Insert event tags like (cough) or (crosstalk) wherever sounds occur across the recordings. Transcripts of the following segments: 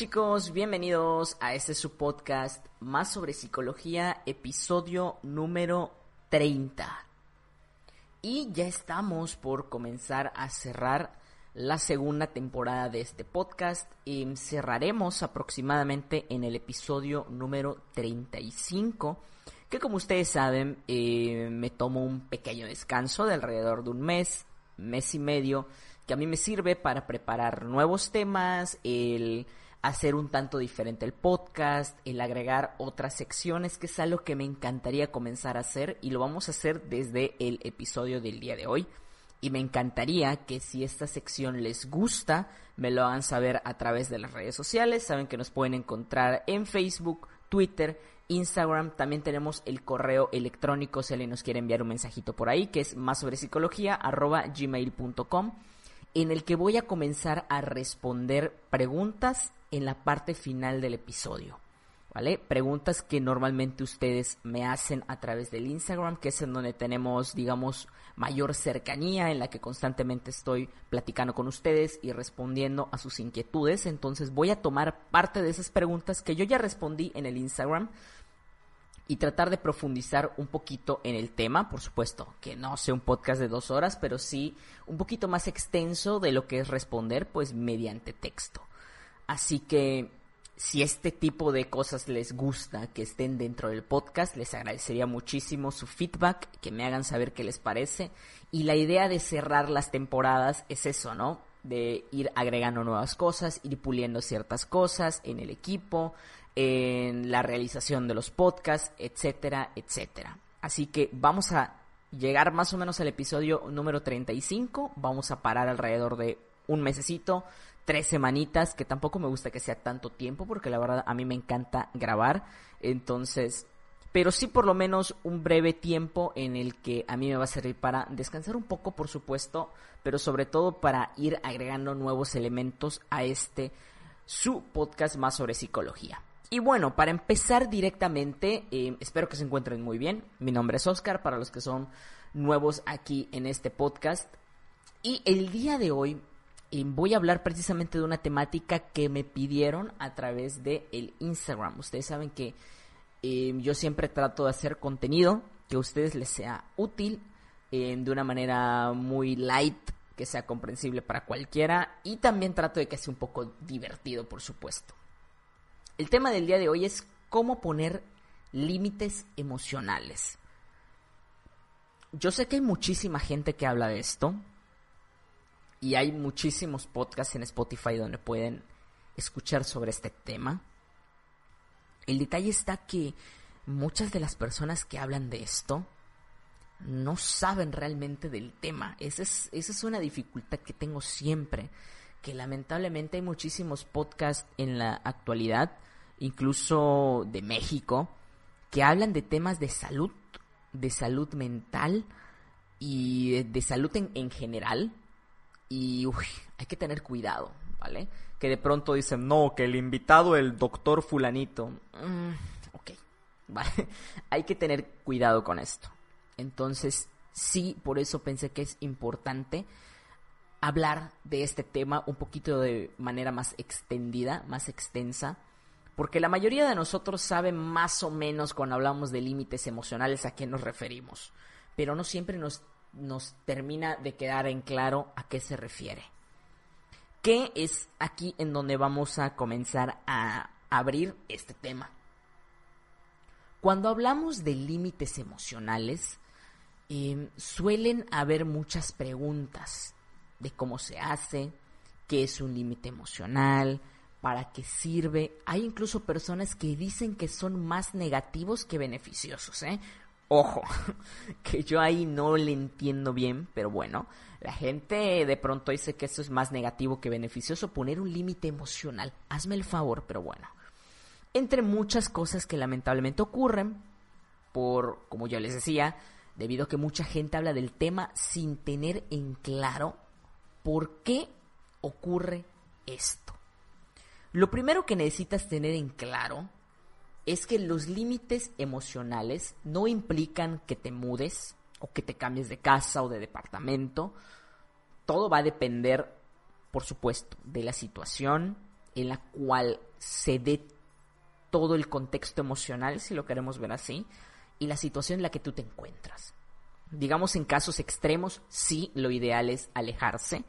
Chicos? Bienvenidos a este su podcast más sobre psicología, episodio número 30. Y ya estamos por comenzar a cerrar la segunda temporada de este podcast. Y cerraremos aproximadamente en el episodio número 35. Que como ustedes saben, eh, me tomo un pequeño descanso de alrededor de un mes, mes y medio que a mí me sirve para preparar nuevos temas, el hacer un tanto diferente el podcast, el agregar otras secciones, que es algo que me encantaría comenzar a hacer y lo vamos a hacer desde el episodio del día de hoy. Y me encantaría que si esta sección les gusta, me lo hagan saber a través de las redes sociales. Saben que nos pueden encontrar en Facebook, Twitter, Instagram. También tenemos el correo electrónico si alguien nos quiere enviar un mensajito por ahí, que es más sobre psicología, arroba gmail.com en el que voy a comenzar a responder preguntas en la parte final del episodio. ¿Vale? Preguntas que normalmente ustedes me hacen a través del Instagram, que es en donde tenemos, digamos, mayor cercanía, en la que constantemente estoy platicando con ustedes y respondiendo a sus inquietudes. Entonces voy a tomar parte de esas preguntas que yo ya respondí en el Instagram y tratar de profundizar un poquito en el tema, por supuesto, que no sea un podcast de dos horas, pero sí un poquito más extenso de lo que es responder, pues mediante texto. Así que si este tipo de cosas les gusta, que estén dentro del podcast, les agradecería muchísimo su feedback, que me hagan saber qué les parece. Y la idea de cerrar las temporadas es eso, ¿no? De ir agregando nuevas cosas, ir puliendo ciertas cosas en el equipo, en la realización de los podcasts, etcétera, etcétera. Así que vamos a llegar más o menos al episodio número 35, vamos a parar alrededor de un mesecito, tres semanitas, que tampoco me gusta que sea tanto tiempo, porque la verdad a mí me encanta grabar, entonces, pero sí por lo menos un breve tiempo en el que a mí me va a servir para descansar un poco, por supuesto, pero sobre todo para ir agregando nuevos elementos a este su podcast más sobre psicología. Y bueno, para empezar directamente, eh, espero que se encuentren muy bien. Mi nombre es Oscar, para los que son nuevos aquí en este podcast. Y el día de hoy eh, voy a hablar precisamente de una temática que me pidieron a través de el Instagram. Ustedes saben que eh, yo siempre trato de hacer contenido que a ustedes les sea útil de una manera muy light, que sea comprensible para cualquiera y también trato de que sea un poco divertido, por supuesto. El tema del día de hoy es cómo poner límites emocionales. Yo sé que hay muchísima gente que habla de esto y hay muchísimos podcasts en Spotify donde pueden escuchar sobre este tema. El detalle está que muchas de las personas que hablan de esto no saben realmente del tema. Esa es, esa es una dificultad que tengo siempre, que lamentablemente hay muchísimos podcasts en la actualidad incluso de México, que hablan de temas de salud, de salud mental y de, salud en, general. Y hay que tener cuidado, ¿vale? Que de pronto dicen, no, que el invitado, el doctor fulanito. Mm, ok, (laughs) ¿vale? hay que tener cuidado con esto. Entonces, sí, por eso pensé que es importante hablar de este tema un poquito de manera más extendida, más extensa porque la mayoría de nosotros sabe más o menos cuando hablamos de límites emocionales a qué nos referimos, pero no siempre nos, nos termina de quedar en claro a qué se refiere. ¿Qué es aquí en donde vamos a comenzar a abrir este tema? Cuando hablamos de límites emocionales, em, suelen haber muchas preguntas. de cómo se hace, qué es un límite emocional, para qué sirve. Hay incluso personas que dicen que son más negativos que beneficiosos, ¿eh? Ojo, (laughs) que yo ahí no le entiendo bien, pero bueno, la gente de pronto dice que eso es más negativo que beneficioso, poner un límite emocional. Hazme el favor, pero bueno. Entre muchas cosas que lamentablemente ocurren, por, como ya les decía, debido a que mucha gente habla del tema sin tener en claro por qué ocurre esto. Lo primero que necesitas tener en claro es que los límites emocionales no implican que te mudes o que te cambies de casa o de departamento. Todo va a depender, por supuesto, de la situación en la cual se dé todo el contexto emocional, si lo queremos ver así, y la situación en la que tú te encuentras. Digamos en casos extremos, sí, lo ideal es alejarse,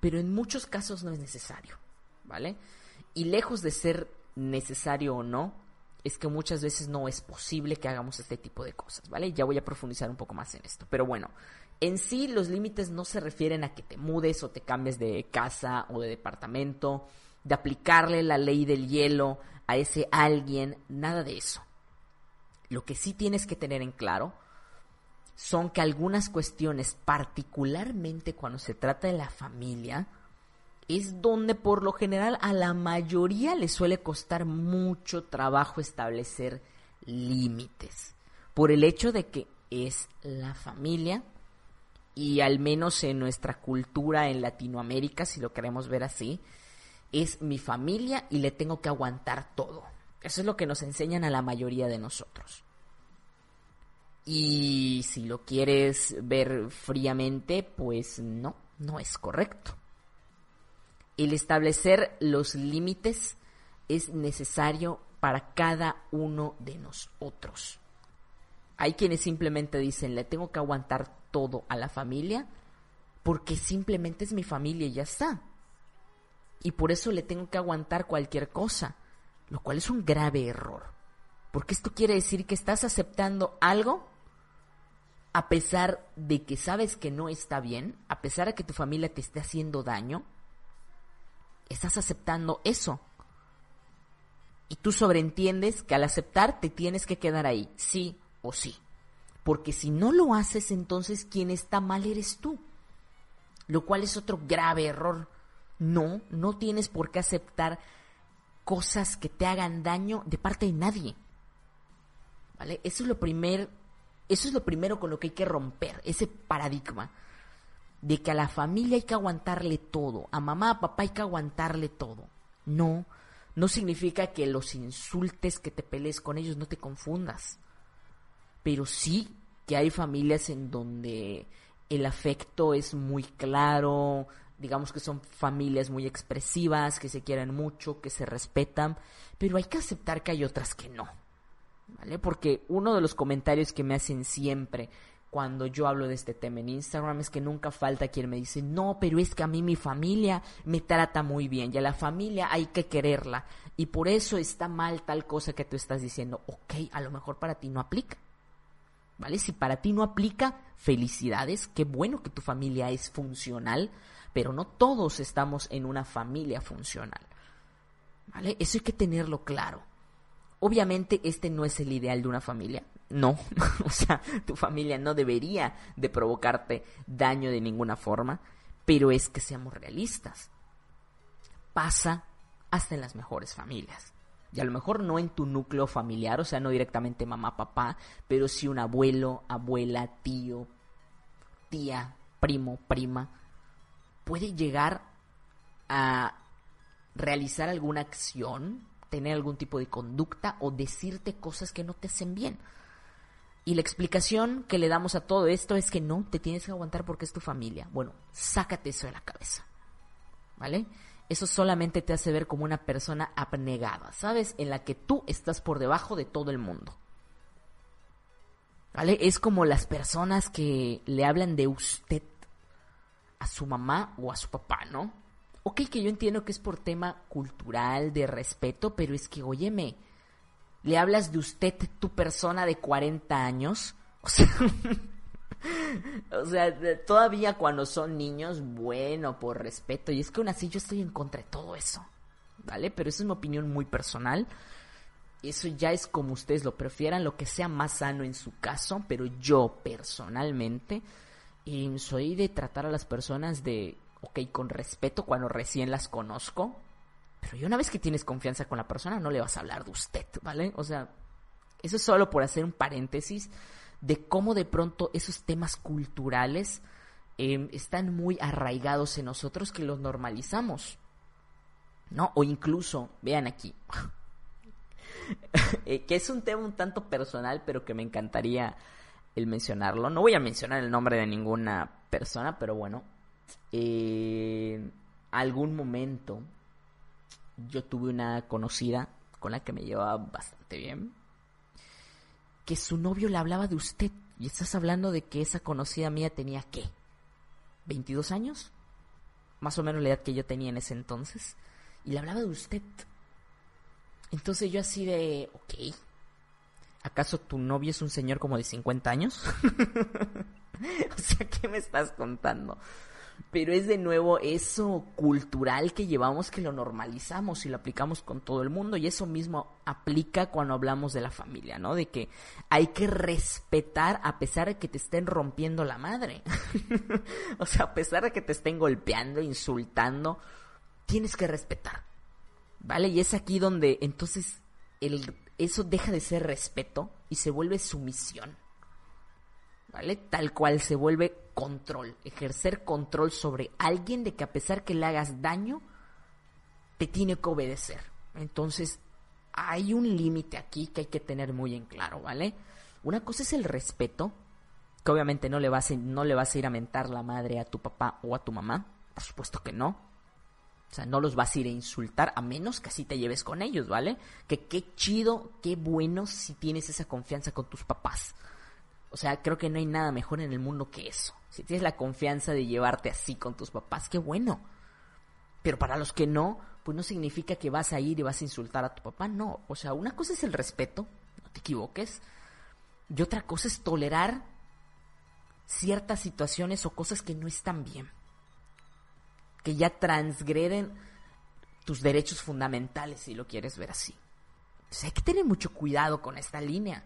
pero en muchos casos no es necesario, ¿vale? Y lejos de ser necesario o no, es que muchas veces no es posible que hagamos este tipo de cosas, ¿vale? Ya voy a profundizar un poco más en esto, pero bueno, en sí los límites no se refieren a que te mudes o te cambies de casa o de departamento, de aplicarle la ley del hielo a ese alguien, nada de eso. Lo que sí tienes que tener en claro son que algunas cuestiones, particularmente cuando se trata de la familia, es donde por lo general a la mayoría le suele costar mucho trabajo establecer límites. Por el hecho de que es la familia y al menos en nuestra cultura en Latinoamérica, si lo queremos ver así, es mi familia y le tengo que aguantar todo. Eso es lo que nos enseñan a la mayoría de nosotros. Y si lo quieres ver fríamente, pues no, no es correcto. El establecer los límites es necesario para cada uno de nosotros. Hay quienes simplemente dicen, le tengo que aguantar todo a la familia porque simplemente es mi familia y ya está. Y por eso le tengo que aguantar cualquier cosa, lo cual es un grave error. Porque esto quiere decir que estás aceptando algo a pesar de que sabes que no está bien, a pesar de que tu familia te esté haciendo daño, estás aceptando eso. Y tú sobreentiendes que al aceptar te tienes que quedar ahí, sí o sí. Porque si no lo haces, entonces quien está mal eres tú. Lo cual es otro grave error. No, no tienes por qué aceptar cosas que te hagan daño de parte de nadie. ¿Vale? Eso es lo primer eso es lo primero con lo que hay que romper, ese paradigma de que a la familia hay que aguantarle todo, a mamá, a papá hay que aguantarle todo. No, no significa que los insultes, que te pelees con ellos, no te confundas. Pero sí que hay familias en donde el afecto es muy claro, digamos que son familias muy expresivas, que se quieren mucho, que se respetan, pero hay que aceptar que hay otras que no. ¿vale? Porque uno de los comentarios que me hacen siempre cuando yo hablo de este tema en Instagram es que nunca falta quien me dice, no, pero es que a mí mi familia me trata muy bien y a la familia hay que quererla y por eso está mal tal cosa que tú estás diciendo, ok, a lo mejor para ti no aplica. ¿Vale? Si para ti no aplica, felicidades, qué bueno que tu familia es funcional, pero no todos estamos en una familia funcional. ¿Vale? Eso hay que tenerlo claro. Obviamente este no es el ideal de una familia. No, (laughs) o sea, tu familia no debería de provocarte daño de ninguna forma, pero es que seamos realistas. Pasa hasta en las mejores familias. Y a lo mejor no en tu núcleo familiar, o sea, no directamente mamá, papá, pero sí un abuelo, abuela, tío, tía, primo, prima, puede llegar a realizar alguna acción tener algún tipo de conducta o decirte cosas que no te hacen bien. Y la explicación que le damos a todo esto es que no, te tienes que aguantar porque es tu familia. Bueno, sácate eso de la cabeza. ¿Vale? Eso solamente te hace ver como una persona abnegada, ¿sabes? En la que tú estás por debajo de todo el mundo. ¿Vale? Es como las personas que le hablan de usted a su mamá o a su papá, ¿no? Ok, que yo entiendo que es por tema cultural, de respeto, pero es que, óyeme, le hablas de usted, tu persona de 40 años, (laughs) o sea, o sea, todavía cuando son niños, bueno, por respeto. Y es que aún así yo estoy en contra de todo eso. ¿Vale? Pero eso es mi opinión muy personal. Eso ya es como ustedes lo prefieran, lo que sea más sano en su caso. Pero yo personalmente eh, soy de tratar a las personas de, ok, con respeto cuando recién las conozco. Pero ya una vez que tienes confianza con la persona, no le vas a hablar de usted, ¿vale? O sea, eso es solo por hacer un paréntesis de cómo de pronto esos temas culturales em, están muy arraigados en nosotros que los normalizamos. ¿No? O incluso, vean aquí, (laughs) eh, que es un tema un tanto personal, pero que me encantaría el mencionarlo. No voy a mencionar el nombre de ninguna persona, pero bueno, en algún momento yo tuve una conocida con la que me llevaba bastante bien que su novio le hablaba de usted. Y estás hablando de que esa conocida mía tenía qué? ¿22 años? Más o menos la edad que yo tenía en ese entonces. Y le hablaba de usted. Entonces yo así de, ok. ¿Acaso tu novio es un señor como de 50 años? (laughs) o sea, ¿qué me estás contando? Pero es de nuevo eso cultural que llevamos que lo normalizamos y lo aplicamos con todo el mundo y eso mismo aplica cuando hablamos de la familia, ¿no? De que hay que respetar a pesar de que te estén rompiendo la madre. (laughs) o sea, a pesar de que te estén golpeando, insultando, tienes que respetar. ¿Vale? Y es aquí donde entonces el, eso deja de ser respeto y se vuelve sumisión. ¿Vale? Tal cual se vuelve control, ejercer control sobre alguien de que a pesar que le hagas daño, te tiene que obedecer. Entonces, hay un límite aquí que hay que tener muy en claro, ¿vale? Una cosa es el respeto, que obviamente no le vas a, no le vas a ir a mentar la madre a tu papá o a tu mamá, por supuesto que no. O sea, no los vas a ir a insultar a menos que así te lleves con ellos, ¿vale? Que qué chido, qué bueno si tienes esa confianza con tus papás. O sea, creo que no hay nada mejor en el mundo que eso. Si tienes la confianza de llevarte así con tus papás, qué bueno. Pero para los que no, pues no significa que vas a ir y vas a insultar a tu papá, no. O sea, una cosa es el respeto, no te equivoques. Y otra cosa es tolerar ciertas situaciones o cosas que no están bien. Que ya transgreden tus derechos fundamentales, si lo quieres ver así. O sea, hay que tener mucho cuidado con esta línea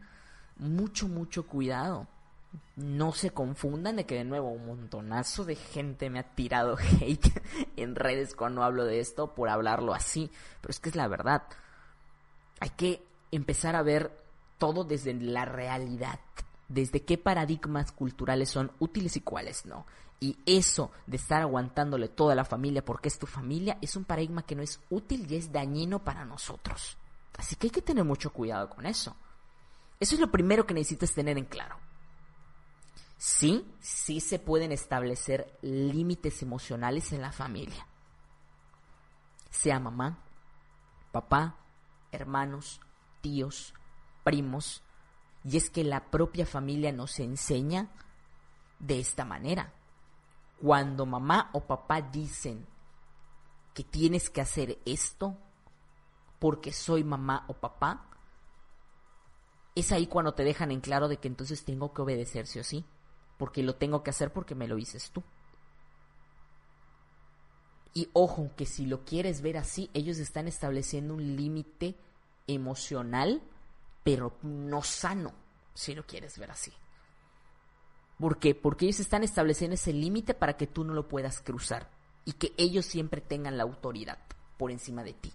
mucho, mucho cuidado. No se confundan de que de nuevo un montonazo de gente me ha tirado (laughs) hate en redes cuando hablo de esto por hablarlo así. Pero es que es la verdad. Hay que empezar a ver todo desde la realidad. Desde qué paradigmas culturales son útiles y cuáles no. Y eso de estar aguantándole toda la familia porque es tu familia es un paradigma que no es útil y es dañino para nosotros. Así que hay que tener mucho cuidado con eso. Eso es lo primero que necesitas tener en claro. Sí, sí se pueden establecer límites emocionales en la familia. Sea mamá, papá, hermanos, tíos, primos. Y es que la propia familia nos enseña de esta manera. Cuando mamá o papá dicen que tienes que hacer esto porque soy mamá o papá, es ahí cuando te dejan en claro de que entonces tengo que obedecer sí o sí, porque lo tengo que hacer porque me lo dices tú. Y ojo, que si lo quieres ver así, ellos están estableciendo un límite emocional, pero no sano, si lo quieres ver así. ¿Por qué? Porque ellos están estableciendo ese límite para que tú no lo puedas cruzar y que ellos siempre tengan la autoridad por encima de ti.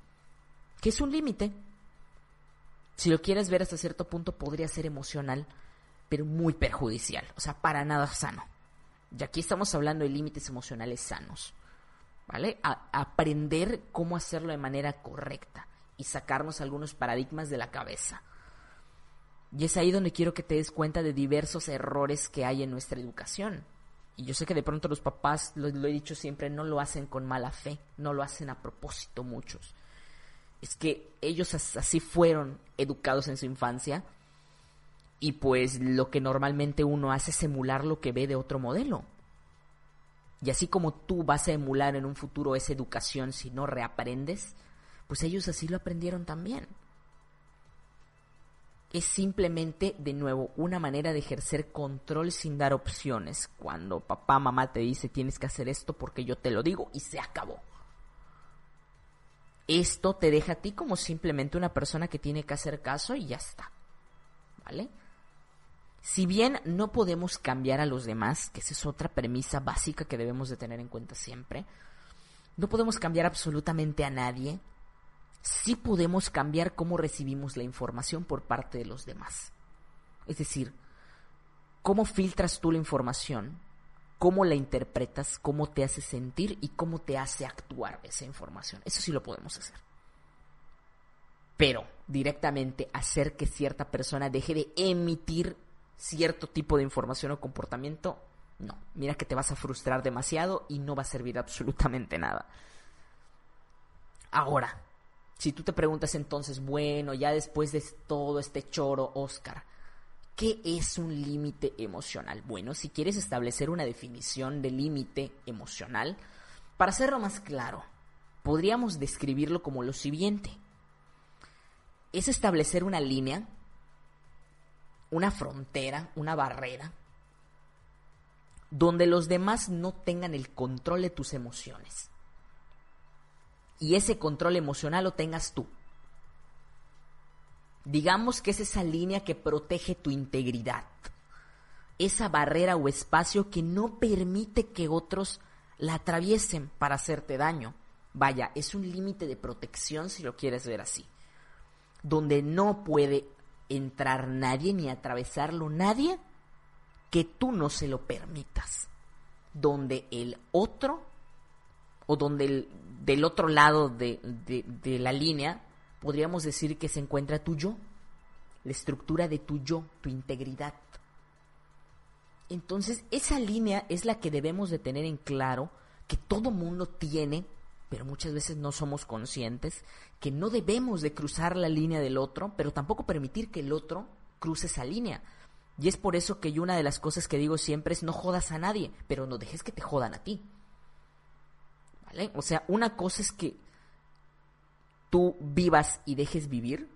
¿Qué es un límite? Si lo quieres ver hasta cierto punto, podría ser emocional, pero muy perjudicial. O sea, para nada sano. Y aquí estamos hablando de límites emocionales sanos. ¿Vale? aprender cómo hacerlo de manera correcta y sacarnos algunos paradigmas de la cabeza. Y es ahí donde quiero que te des cuenta de diversos errores que hay en nuestra educación. Y yo sé que de pronto los papás, lo, lo he dicho siempre, no lo hacen con mala fe, no lo hacen a propósito muchos es que ellos así fueron educados en su infancia y pues lo que normalmente uno hace es emular lo que ve de otro modelo. Y así como tú vas a emular en un futuro esa educación si no reaprendes, pues ellos así lo aprendieron también. es simplemente, de nuevo, una manera de ejercer control sin dar opciones. Cuando papá, mamá te dice tienes que hacer esto porque yo te lo digo y se acabó. Esto te deja a ti como simplemente una persona que tiene que hacer caso y ya está. ¿Vale? Si bien no podemos cambiar a los demás, que esa es otra premisa básica que debemos de tener en cuenta siempre, no podemos cambiar absolutamente a nadie, sí podemos cambiar cómo recibimos la información por parte de los demás. Es decir, cómo filtras tú la información, cómo la interpretas, cómo te hace sentir y cómo te hace actuar esa información. Eso sí lo podemos hacer. Pero directamente hacer que cierta persona deje de emitir cierto tipo de información o comportamiento, no. Mira que te vas a frustrar demasiado y no va a servir absolutamente nada. Ahora, si tú te preguntas entonces, bueno, ya después de todo este choro, Oscar, ¿qué es un límite emocional? Bueno, si quieres establecer una definición de límite emocional, para hacerlo más claro, podríamos describirlo como lo siguiente. Es establecer una línea una frontera, una barrera, donde los demás no tengan el control de tus emociones. Y ese control emocional lo tengas tú. Digamos que es esa línea que protege tu integridad. Esa barrera o espacio que no permite que otros la atraviesen para hacerte daño. Vaya, es un límite de protección si lo quieres ver así. Donde no puede entrar nadie ni atravesarlo nadie que tú no se lo permitas. Donde el otro, o donde el, del otro lado de, de la línea, podríamos decir que se encuentra tu yo, la estructura de tu yo, tu integridad. Entonces, esa línea es la que debemos de tener en claro que todo mundo tiene pero muchas veces no somos conscientes que no debemos de cruzar la línea del otro, pero tampoco permitir que el otro cruce esa línea. Y es por eso que yo una de las cosas que digo siempre es no jodas a nadie, pero no dejes que te jodan a ti. O sea, una cosa es que tú vivas y dejes vivir,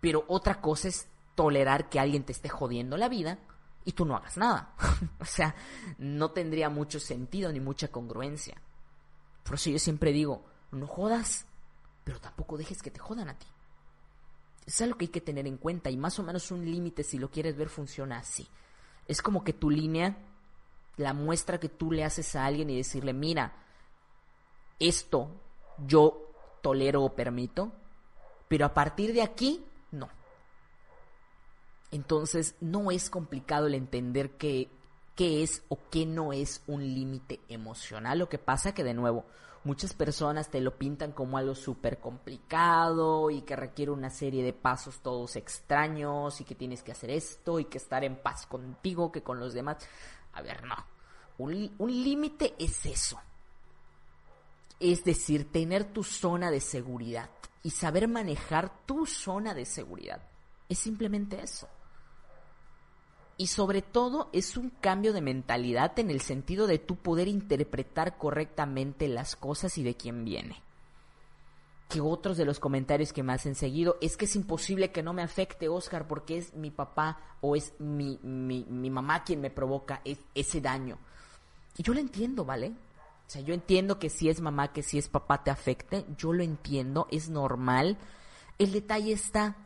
pero otra cosa es tolerar que alguien te esté jodiendo la vida y tú no hagas nada. (laughs) o sea, no tendría mucho sentido ni mucha congruencia. Por eso yo siempre digo, no jodas, pero tampoco dejes que te jodan a ti. Es algo que hay que tener en cuenta y más o menos un límite, si lo quieres ver, funciona así. Es como que tu línea, la muestra que tú le haces a alguien y decirle, mira, esto yo tolero o permito, pero a partir de aquí, no. Entonces, no es complicado el entender que qué es o qué no es un límite emocional. Lo que pasa que, de nuevo, muchas personas te lo pintan como algo súper complicado y que requiere una serie de pasos todos extraños y que tienes que hacer esto y que estar en paz contigo, que con los demás. A ver, no. Un límite es eso. Es decir, tener tu zona de seguridad y saber manejar tu zona de seguridad. Es simplemente eso y sobre todo es un cambio de mentalidad en el sentido de tú poder interpretar correctamente las cosas y de quién viene. Que otros de los comentarios que me hacen seguido es que es imposible que no me afecte Oscar porque es mi papá o es mi, mi, mi mamá quien me provoca ese daño. Y yo lo entiendo, ¿vale? O sea, yo entiendo que si es mamá, que si es papá te afecte, yo lo entiendo, es normal. El detalle está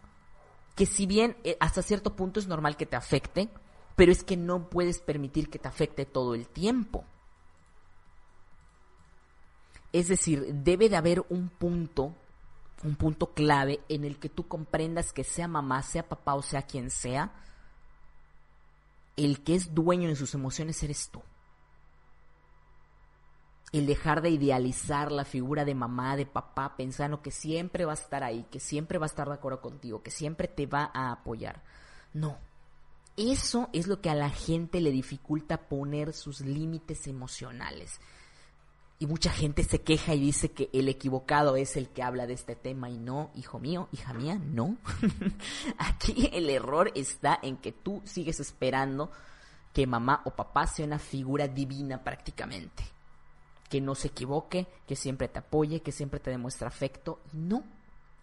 que si bien eh, hasta cierto punto es normal que te afecte, pero es que no puedes permitir que te afecte todo el tiempo. Es decir, debe de haber un punto, un punto clave en el que tú comprendas que sea mamá, sea papá o sea quien sea, el que es dueño de sus emociones eres tú. El dejar de idealizar la figura de mamá, de papá, pensando que siempre va a estar ahí, que siempre va a estar de acuerdo contigo, que siempre te va a apoyar. No, eso es lo que a la gente le dificulta poner sus límites emocionales. Y mucha gente se queja y dice que el equivocado es el que habla de este tema y no, hijo mío, hija mía, no. (laughs) Aquí el error está en que tú sigues esperando que mamá o papá sea una figura divina prácticamente. Que no se equivoque, que siempre te apoye, que siempre te demuestre afecto. No,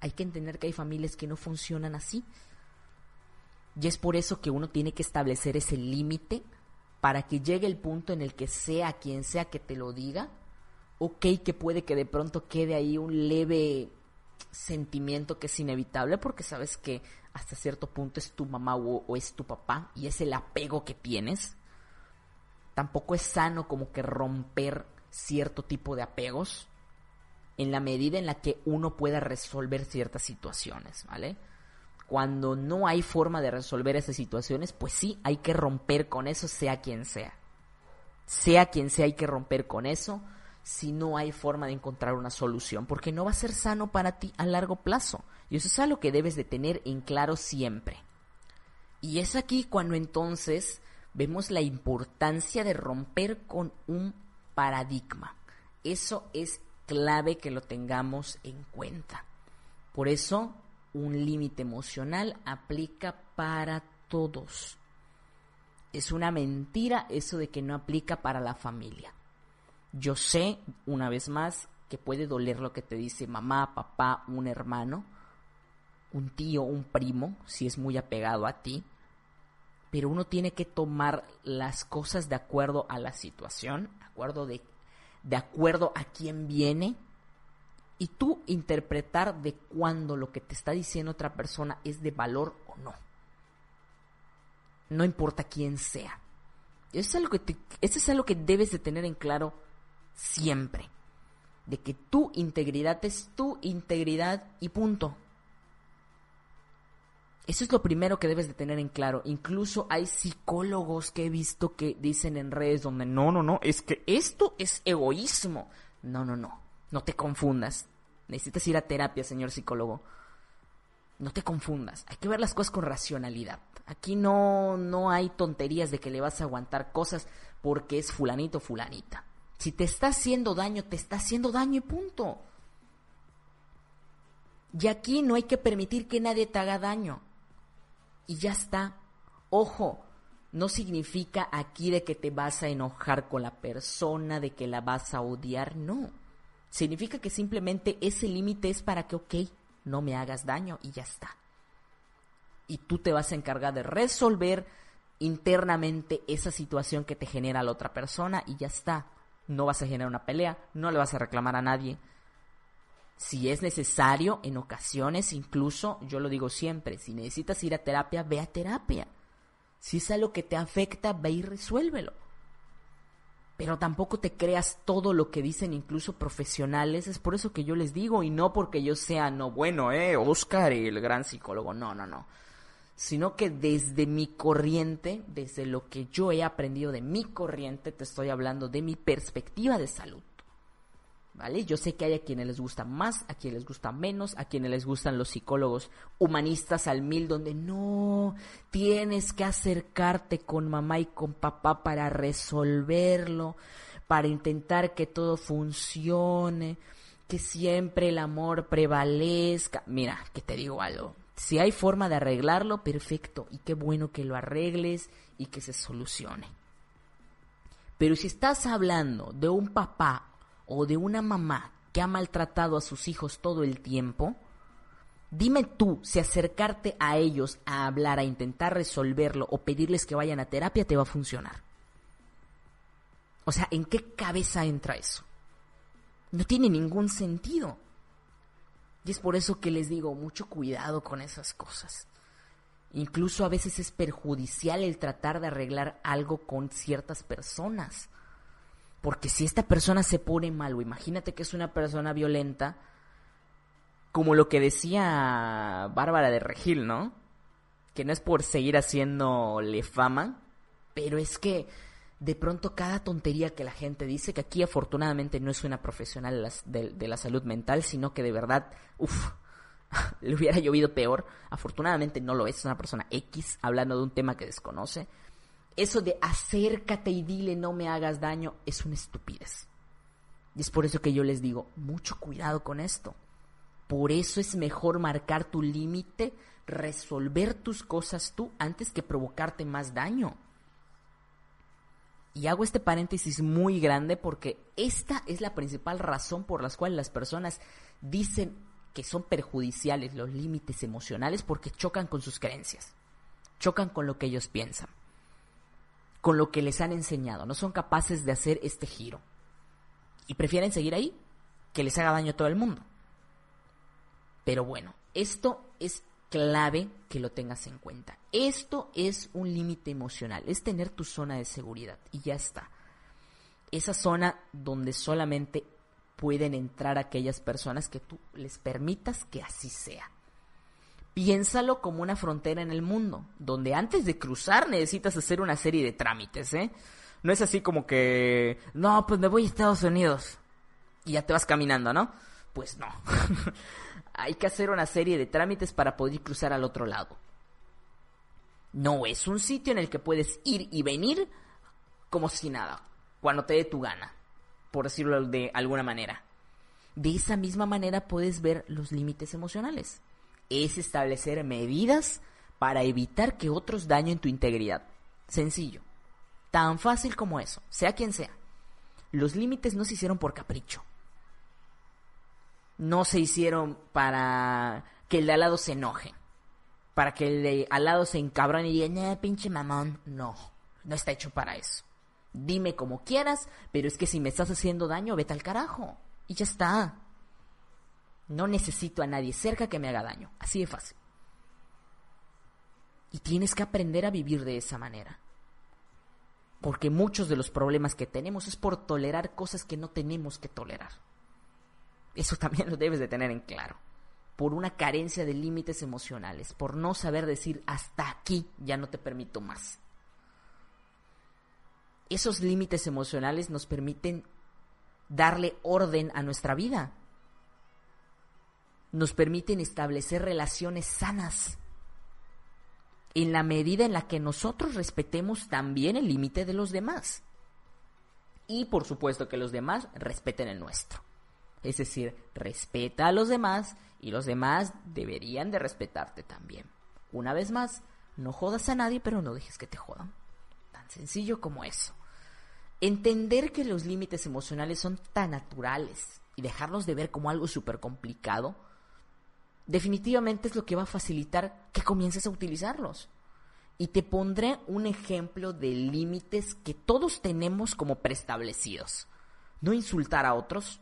hay que entender que hay familias que no funcionan así Y es por eso que uno tiene que establecer ese límite para que llegue el punto en el que sea quien sea que te lo diga, ok, que puede que de pronto quede ahí un leve sentimiento que es inevitable porque sabes que hasta cierto punto es tu mamá o, o, es tu papá y es el apego que tienes. Tampoco es sano como que romper cierto tipo de apegos en la medida en la que uno pueda resolver ciertas situaciones, ¿vale? Cuando no hay forma de resolver esas situaciones, pues sí, hay que romper con eso, sea quien sea. Sea quien sea, hay que romper con eso si no hay forma de encontrar una solución, porque no va a ser sano para ti a largo plazo. Y eso es algo que debes de tener en claro siempre. Y es aquí cuando entonces vemos la importancia de romper con un paradigma. Eso es clave que lo tengamos en cuenta. Por eso, un límite emocional aplica para todos. Es una mentira eso de que no aplica para la familia. Yo sé, una vez más, que puede doler lo que te dice mamá, papá, un hermano, un tío, un primo, si es muy apegado a ti, pero uno tiene que tomar las cosas de acuerdo a la situación, de acuerdo a quién viene y tú interpretar de cuándo lo que te está diciendo otra persona es de valor o no. No importa quién sea. Eso es algo que, eso es algo que debes de tener en claro siempre. De que tu integridad es tu integridad y punto. Eso es lo primero que debes de tener en claro. Incluso hay psicólogos que he visto que dicen en redes donde no, no, no, es que esto es egoísmo. No, no, no, no te confundas. Necesitas ir a terapia, señor psicólogo. No te confundas. Hay que ver las cosas con racionalidad. Aquí no, no hay tonterías de que le vas a aguantar cosas porque es fulanito fulanita. Si te está haciendo daño, te está haciendo daño y punto. Y aquí no hay que permitir que nadie te haga daño y ya está. Ojo, no significa aquí de que te vas a enojar con la persona, de que la vas a odiar, no. Significa que simplemente ese límite es para que, ok, no me hagas daño y ya está. Y tú te vas a encargar de resolver internamente esa situación que te genera la otra persona y ya está. No vas a generar una pelea, no le vas a reclamar a nadie, si es necesario, en ocasiones incluso, yo lo digo siempre, si necesitas ir a terapia, ve a terapia. Si es algo que te afecta, ve y resuélvelo. Pero tampoco te creas todo lo que dicen incluso profesionales, es por eso que yo les digo, y no porque yo sea, no, bueno, eh, Oscar, el gran psicólogo, no, no, no. Sino que desde mi corriente, desde lo que yo he aprendido de mi corriente, te estoy hablando de mi perspectiva de salud. ¿Vale? Yo sé que hay a quienes les gusta más, a quienes les gusta menos, a quienes les gustan los psicólogos humanistas al mil, donde no tienes que acercarte con mamá y con papá para resolverlo, para intentar que todo funcione, que siempre el amor prevalezca. Mira, que te digo algo. Si hay forma de arreglarlo, perfecto. Y qué bueno que lo arregles y que se solucione. Pero si estás hablando de un papá o de una mamá que ha maltratado a sus hijos todo el tiempo, dime tú si acercarte a ellos a hablar, a intentar resolverlo o pedirles que vayan a terapia te va a funcionar. O sea, ¿en qué cabeza entra eso? No tiene ningún sentido. Y es por eso que les digo, mucho cuidado con esas cosas. Incluso a veces es perjudicial el tratar de arreglar algo con ciertas personas. Porque si esta persona se pone mal, o imagínate que es una persona violenta, como lo que decía Bárbara de Regil, ¿no? Que no es por seguir haciéndole fama, pero es que de pronto cada tontería que la gente dice, que aquí afortunadamente no es una profesional de, la salud mental, sino que de verdad, uff, (laughs) le hubiera llovido peor. Afortunadamente no lo es, es una persona X hablando de un tema que desconoce eso de acércate y dile no me hagas daño es una estupidez. Y es por eso que yo les digo, mucho cuidado con esto. Por eso es mejor marcar tu límite, resolver tus cosas tú antes que provocarte más daño. Y hago este paréntesis muy grande porque esta es la principal razón por la cual las personas dicen que son perjudiciales los límites emocionales porque chocan con sus creencias chocan con lo que ellos piensan, con lo que les han enseñado, no son capaces de hacer este giro. Y prefieren seguir ahí que les haga daño a todo el mundo. Pero bueno, esto es clave que lo tengas en cuenta. Esto es un límite emocional, es tener tu zona de seguridad y ya está. Esa zona donde solamente pueden entrar aquellas personas que tú les permitas que así sea. Piénsalo como una frontera en el mundo, donde antes de cruzar necesitas hacer una serie de trámites, ¿eh? No es así como que, no, pues me voy a Estados Unidos y ya te vas caminando, ¿no? Pues no. (laughs) hay que hacer una serie de trámites para poder cruzar al otro lado. No es un sitio en el que puedes ir y venir como si nada, cuando te dé tu gana, por decirlo de alguna manera. De esa misma manera puedes ver los límites emocionales. Es establecer medidas para evitar que otros dañen tu integridad. Sencillo. Tan fácil como eso, sea quien sea. Los límites no se hicieron por capricho no se hicieron para que el de al lado se enoje. Para que el de al lado se encabrone y diga, pinche mamón. No, no está hecho para eso. Dime como quieras, pero es que si me estás haciendo daño, vete al carajo. Y ya está. No necesito a nadie cerca que me haga daño. Así de fácil. Y tienes que aprender a vivir de esa manera. Porque muchos de los problemas que tenemos es por tolerar cosas que no tenemos que tolerar. Eso (laughs) también lo debes de tener en claro. Por una carencia de límites emocionales, por no saber decir hasta aquí ya no te permito más. Esos límites emocionales nos permiten darle orden a nuestra vida. Nos permiten establecer relaciones sanas. En la medida en la que nosotros respetemos también el límite de los demás. Y por supuesto que los demás respeten el nuestro. Es decir, respeta a los demás y los demás deberían de respetarte también. Una vez más, no jodas a nadie, pero no dejes que te jodan. Tan sencillo como eso. Entender que los límites emocionales son tan naturales y dejarlos de ver como algo súper complicado, definitivamente es lo que va a facilitar que comiences a utilizarlos. Y te pondré un ejemplo de límites que todos tenemos como preestablecidos. No insultar a otros,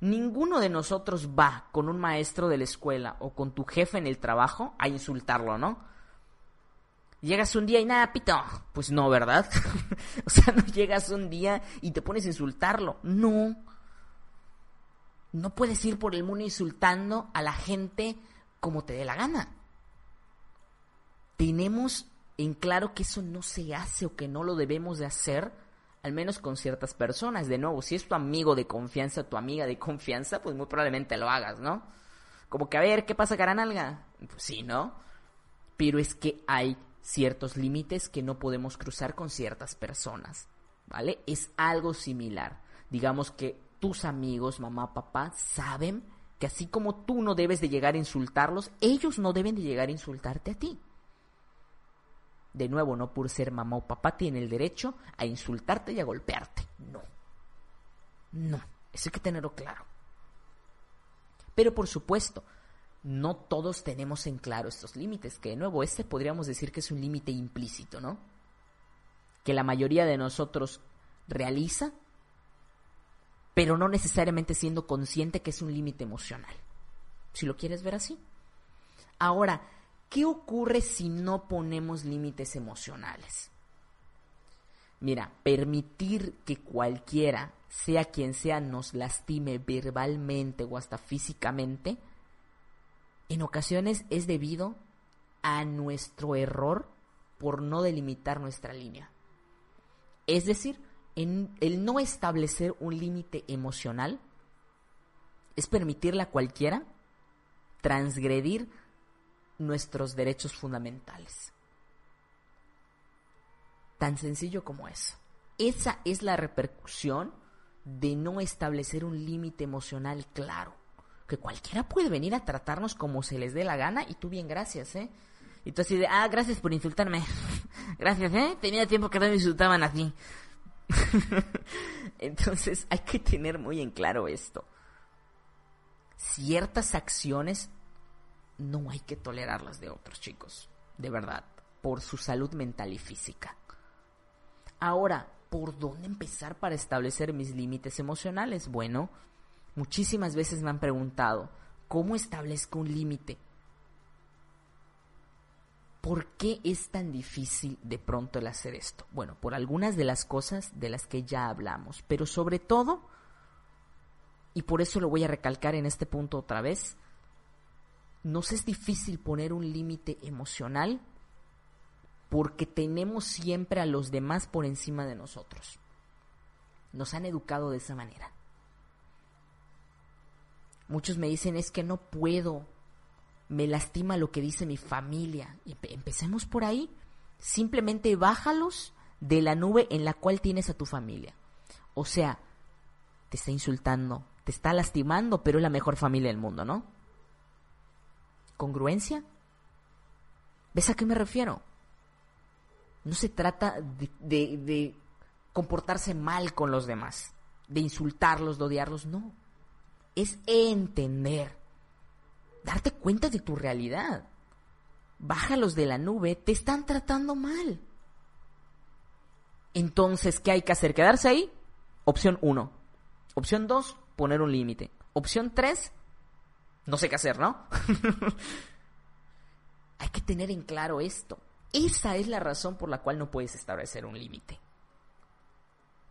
Ninguno de nosotros va con un maestro de la escuela o con tu jefe en el trabajo a insultarlo, ¿no? Llegas un día y nada, pito. Pues no, ¿verdad? (laughs) o sea, no llegas un día y te pones a insultarlo. No. No puedes ir por el mundo insultando a la gente como te dé la gana. Tenemos en claro que eso no se hace o que no lo debemos de hacer al menos con ciertas personas. De nuevo, si es tu amigo de confianza, tu amiga de confianza, pues muy probablemente lo hagas, ¿no? Como que a ver, ¿qué pasa, Garanalga? Pues sí, ¿no? Pero es que hay ciertos límites que no podemos cruzar con ciertas personas, ¿vale? Es algo similar. Digamos que tus amigos, mamá, papá, saben que así como tú no debes de llegar a insultarlos, ellos no deben de llegar a insultarte a ti. De nuevo, no por ser mamá o papá tiene el derecho a insultarte y a golpearte. No. No. Eso hay que tenerlo claro. Pero por supuesto, no todos tenemos en claro estos límites, que de nuevo, este podríamos decir que es un límite implícito, ¿no? Que la mayoría de nosotros realiza, pero no necesariamente siendo consciente que es un límite emocional. Si lo quieres ver así. Ahora, ¿Qué ocurre si no ponemos límites emocionales? Mira, permitir que cualquiera, sea quien sea, nos lastime verbalmente o hasta físicamente, en ocasiones es debido a nuestro error por no delimitar nuestra línea. Es decir, en el no establecer un límite emocional es permitirle a cualquiera transgredir nuestros derechos fundamentales. Tan sencillo como eso. Esa es la repercusión de no establecer un límite emocional claro. Que cualquiera puede venir a tratarnos como se les dé la gana y tú bien, gracias, ¿eh? Y tú así de, ah, gracias por insultarme. (laughs) gracias, ¿eh? Tenía tiempo que no me insultaban así. (laughs) Entonces hay que tener muy en claro esto. Ciertas acciones no hay que tolerarlas de otros chicos, de verdad. por su salud mental y física. Ahora, ¿por dónde empezar para establecer mis límites emocionales? Bueno, muchísimas veces me han preguntado, ¿cómo establezco un límite? ¿Por qué es tan difícil de pronto el hacer esto? Bueno, por algunas de las cosas de las que ya hablamos, pero sobre todo, y por eso lo voy a recalcar en este punto otra vez, nos es difícil poner un límite emocional porque tenemos siempre a los demás por encima de nosotros. Nos han educado de esa manera. Muchos me dicen es que no puedo, me lastima lo que dice mi familia. Empecemos por ahí. Simplemente bájalos de la nube en la cual tienes a tu familia. O sea, te está insultando, te está lastimando, pero es la mejor familia del mundo, ¿no? ¿Congruencia? ¿Ves a qué me refiero? No se trata de, de comportarse mal con los demás, de insultarlos, de odiarlos, no. Es entender darte cuenta de tu realidad. Bájalos de la nube, te están tratando mal. Entonces, ¿qué hay que hacer? ¿Quedarse ahí? Opción 1. Opción 2, poner un límite. Opción 3, no sé qué hacer, ¿no? (laughs) hay que tener en claro esto. Esa es la razón por la cual no puedes establecer un límite.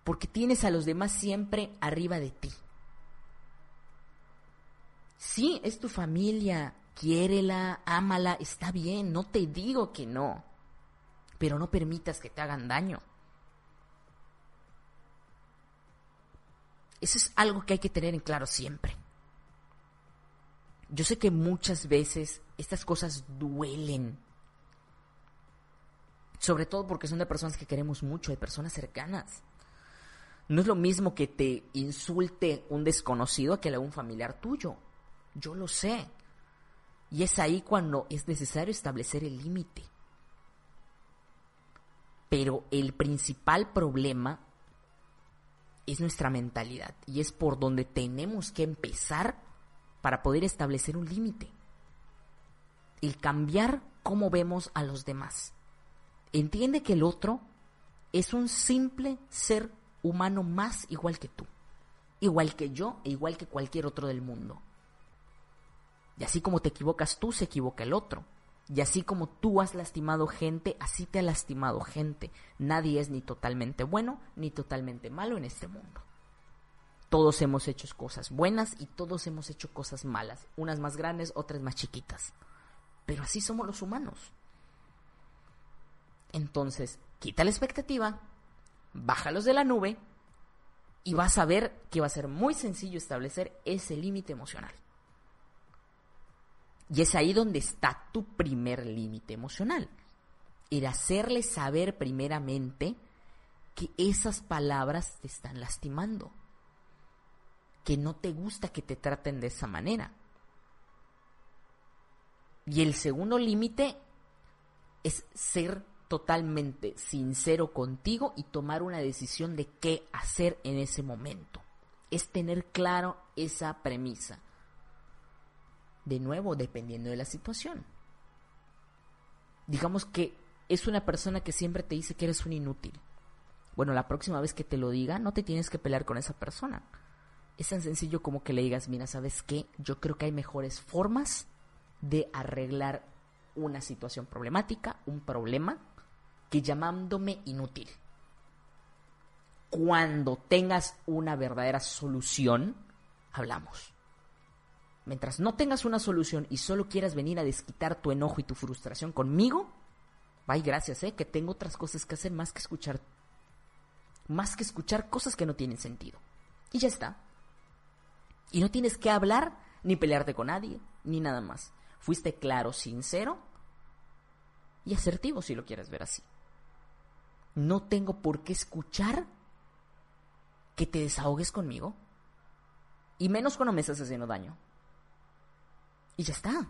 Porque tienes a los demás siempre arriba de ti. Sí, es tu familia, quiérela, ámala, está bien, no te digo que no, pero no permitas que te hagan daño. Eso es algo que hay que tener en claro siempre. Yo sé que muchas veces estas cosas duelen. Sobre todo porque son de personas que queremos mucho, de personas cercanas. No es lo mismo que te insulte un desconocido que a un familiar tuyo. Yo lo sé. Y es ahí cuando es necesario establecer el límite. Pero el principal problema es nuestra mentalidad y es por donde tenemos que empezar para poder establecer un límite. El cambiar cómo vemos a los demás. Entiende que el otro es un simple ser humano más igual que tú, igual que yo e igual que cualquier otro del mundo. Y así como te equivocas tú, se equivoca el otro. Y así como tú has lastimado gente, así te ha lastimado gente. Nadie es ni totalmente bueno ni totalmente malo en este mundo. Todos hemos hecho cosas buenas y todos hemos hecho cosas malas, unas más grandes, otras más chiquitas. Pero así somos los humanos. Entonces, quita la expectativa, bájalos de la nube y vas a ver que va a ser muy sencillo establecer ese límite emocional. Y es ahí donde está tu primer límite emocional. El hacerle saber primeramente que esas palabras te están lastimando. Que no te gusta que te traten de esa manera. Y el segundo límite es ser totalmente sincero contigo y tomar una decisión de qué hacer en ese momento. Es tener claro esa premisa. De nuevo, dependiendo de la situación. Digamos que es una persona que siempre te dice que eres un inútil. Bueno, la próxima vez que te lo diga, no te tienes que pelear con esa persona. Es tan sencillo como que le digas, mira, ¿sabes qué? Yo creo que hay mejores formas de arreglar una situación problemática, un problema, que llamándome inútil. Cuando tengas una verdadera solución, hablamos. Mientras no tengas una solución y solo quieras venir a desquitar tu enojo y tu frustración conmigo, vaya gracias, ¿eh? Que tengo otras cosas que hacer más que escuchar. Más que escuchar cosas que no tienen sentido. Y ya está. Y no tienes que hablar ni pelearte con nadie, ni nada más. Fuiste claro, sincero y asertivo si lo quieres ver así. No tengo por qué escuchar que te desahogues conmigo. Y menos cuando me estás haciendo daño. Y ya está.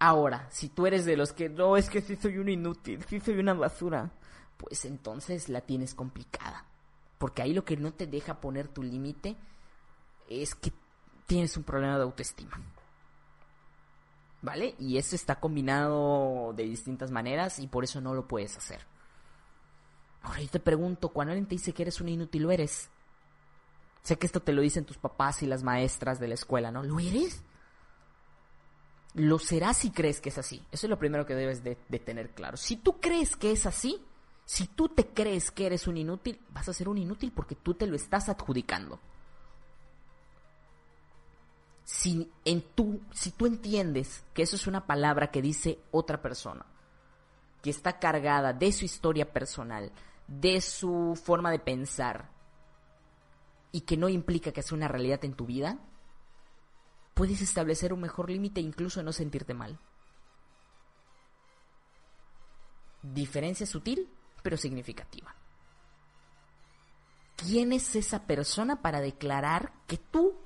Ahora, si tú eres de los que no, es que sí soy un inútil, sí soy una basura, pues entonces la tienes complicada. Porque ahí lo que no te deja poner tu límite es que tienes un problema de autoestima. ¿Vale? Y eso está combinado de distintas maneras y por eso no lo puedes hacer. Ahora yo te pregunto, cuando alguien te dice que eres un inútil, ¿lo eres? Sé que esto te lo dicen tus papás y las maestras de la escuela, ¿no? ¿Lo eres? Lo serás si crees que es así. Eso es lo primero que debes de, de tener claro. Si tú crees que es así, si tú te crees que eres un inútil, vas a ser un inútil porque tú te lo estás adjudicando. Si, en tú, si tú entiendes que eso es una palabra que dice otra persona, que está cargada de su historia personal, de su forma de pensar, y que no implica que sea una realidad en tu vida, puedes establecer un mejor límite e incluso no sentirte mal. Diferencia sutil, pero significativa. ¿Quién es esa persona para declarar que tú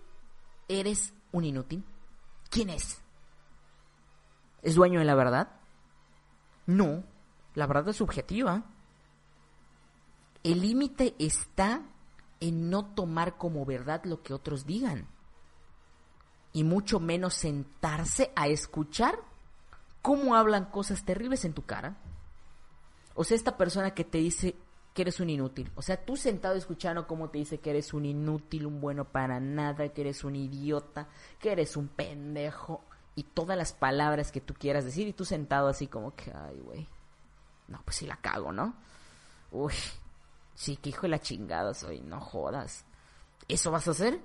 eres un inútil? ¿Quién es? ¿Es dueño de la verdad? No, la verdad es subjetiva. El límite está en no tomar como verdad lo que otros digan. Y mucho menos sentarse a escuchar cómo hablan cosas terribles en tu cara. O sea, esta persona que te dice que eres un inútil. O sea, tú sentado escuchando cómo te dice que eres un inútil, un bueno para nada, que eres un idiota, que eres un pendejo. Y todas las palabras que tú quieras decir. Y tú sentado así como que, ay, güey. No, pues sí la cago, ¿no? Uy, sí, que hijo de la chingada soy, no jodas. ¿Eso vas a hacer?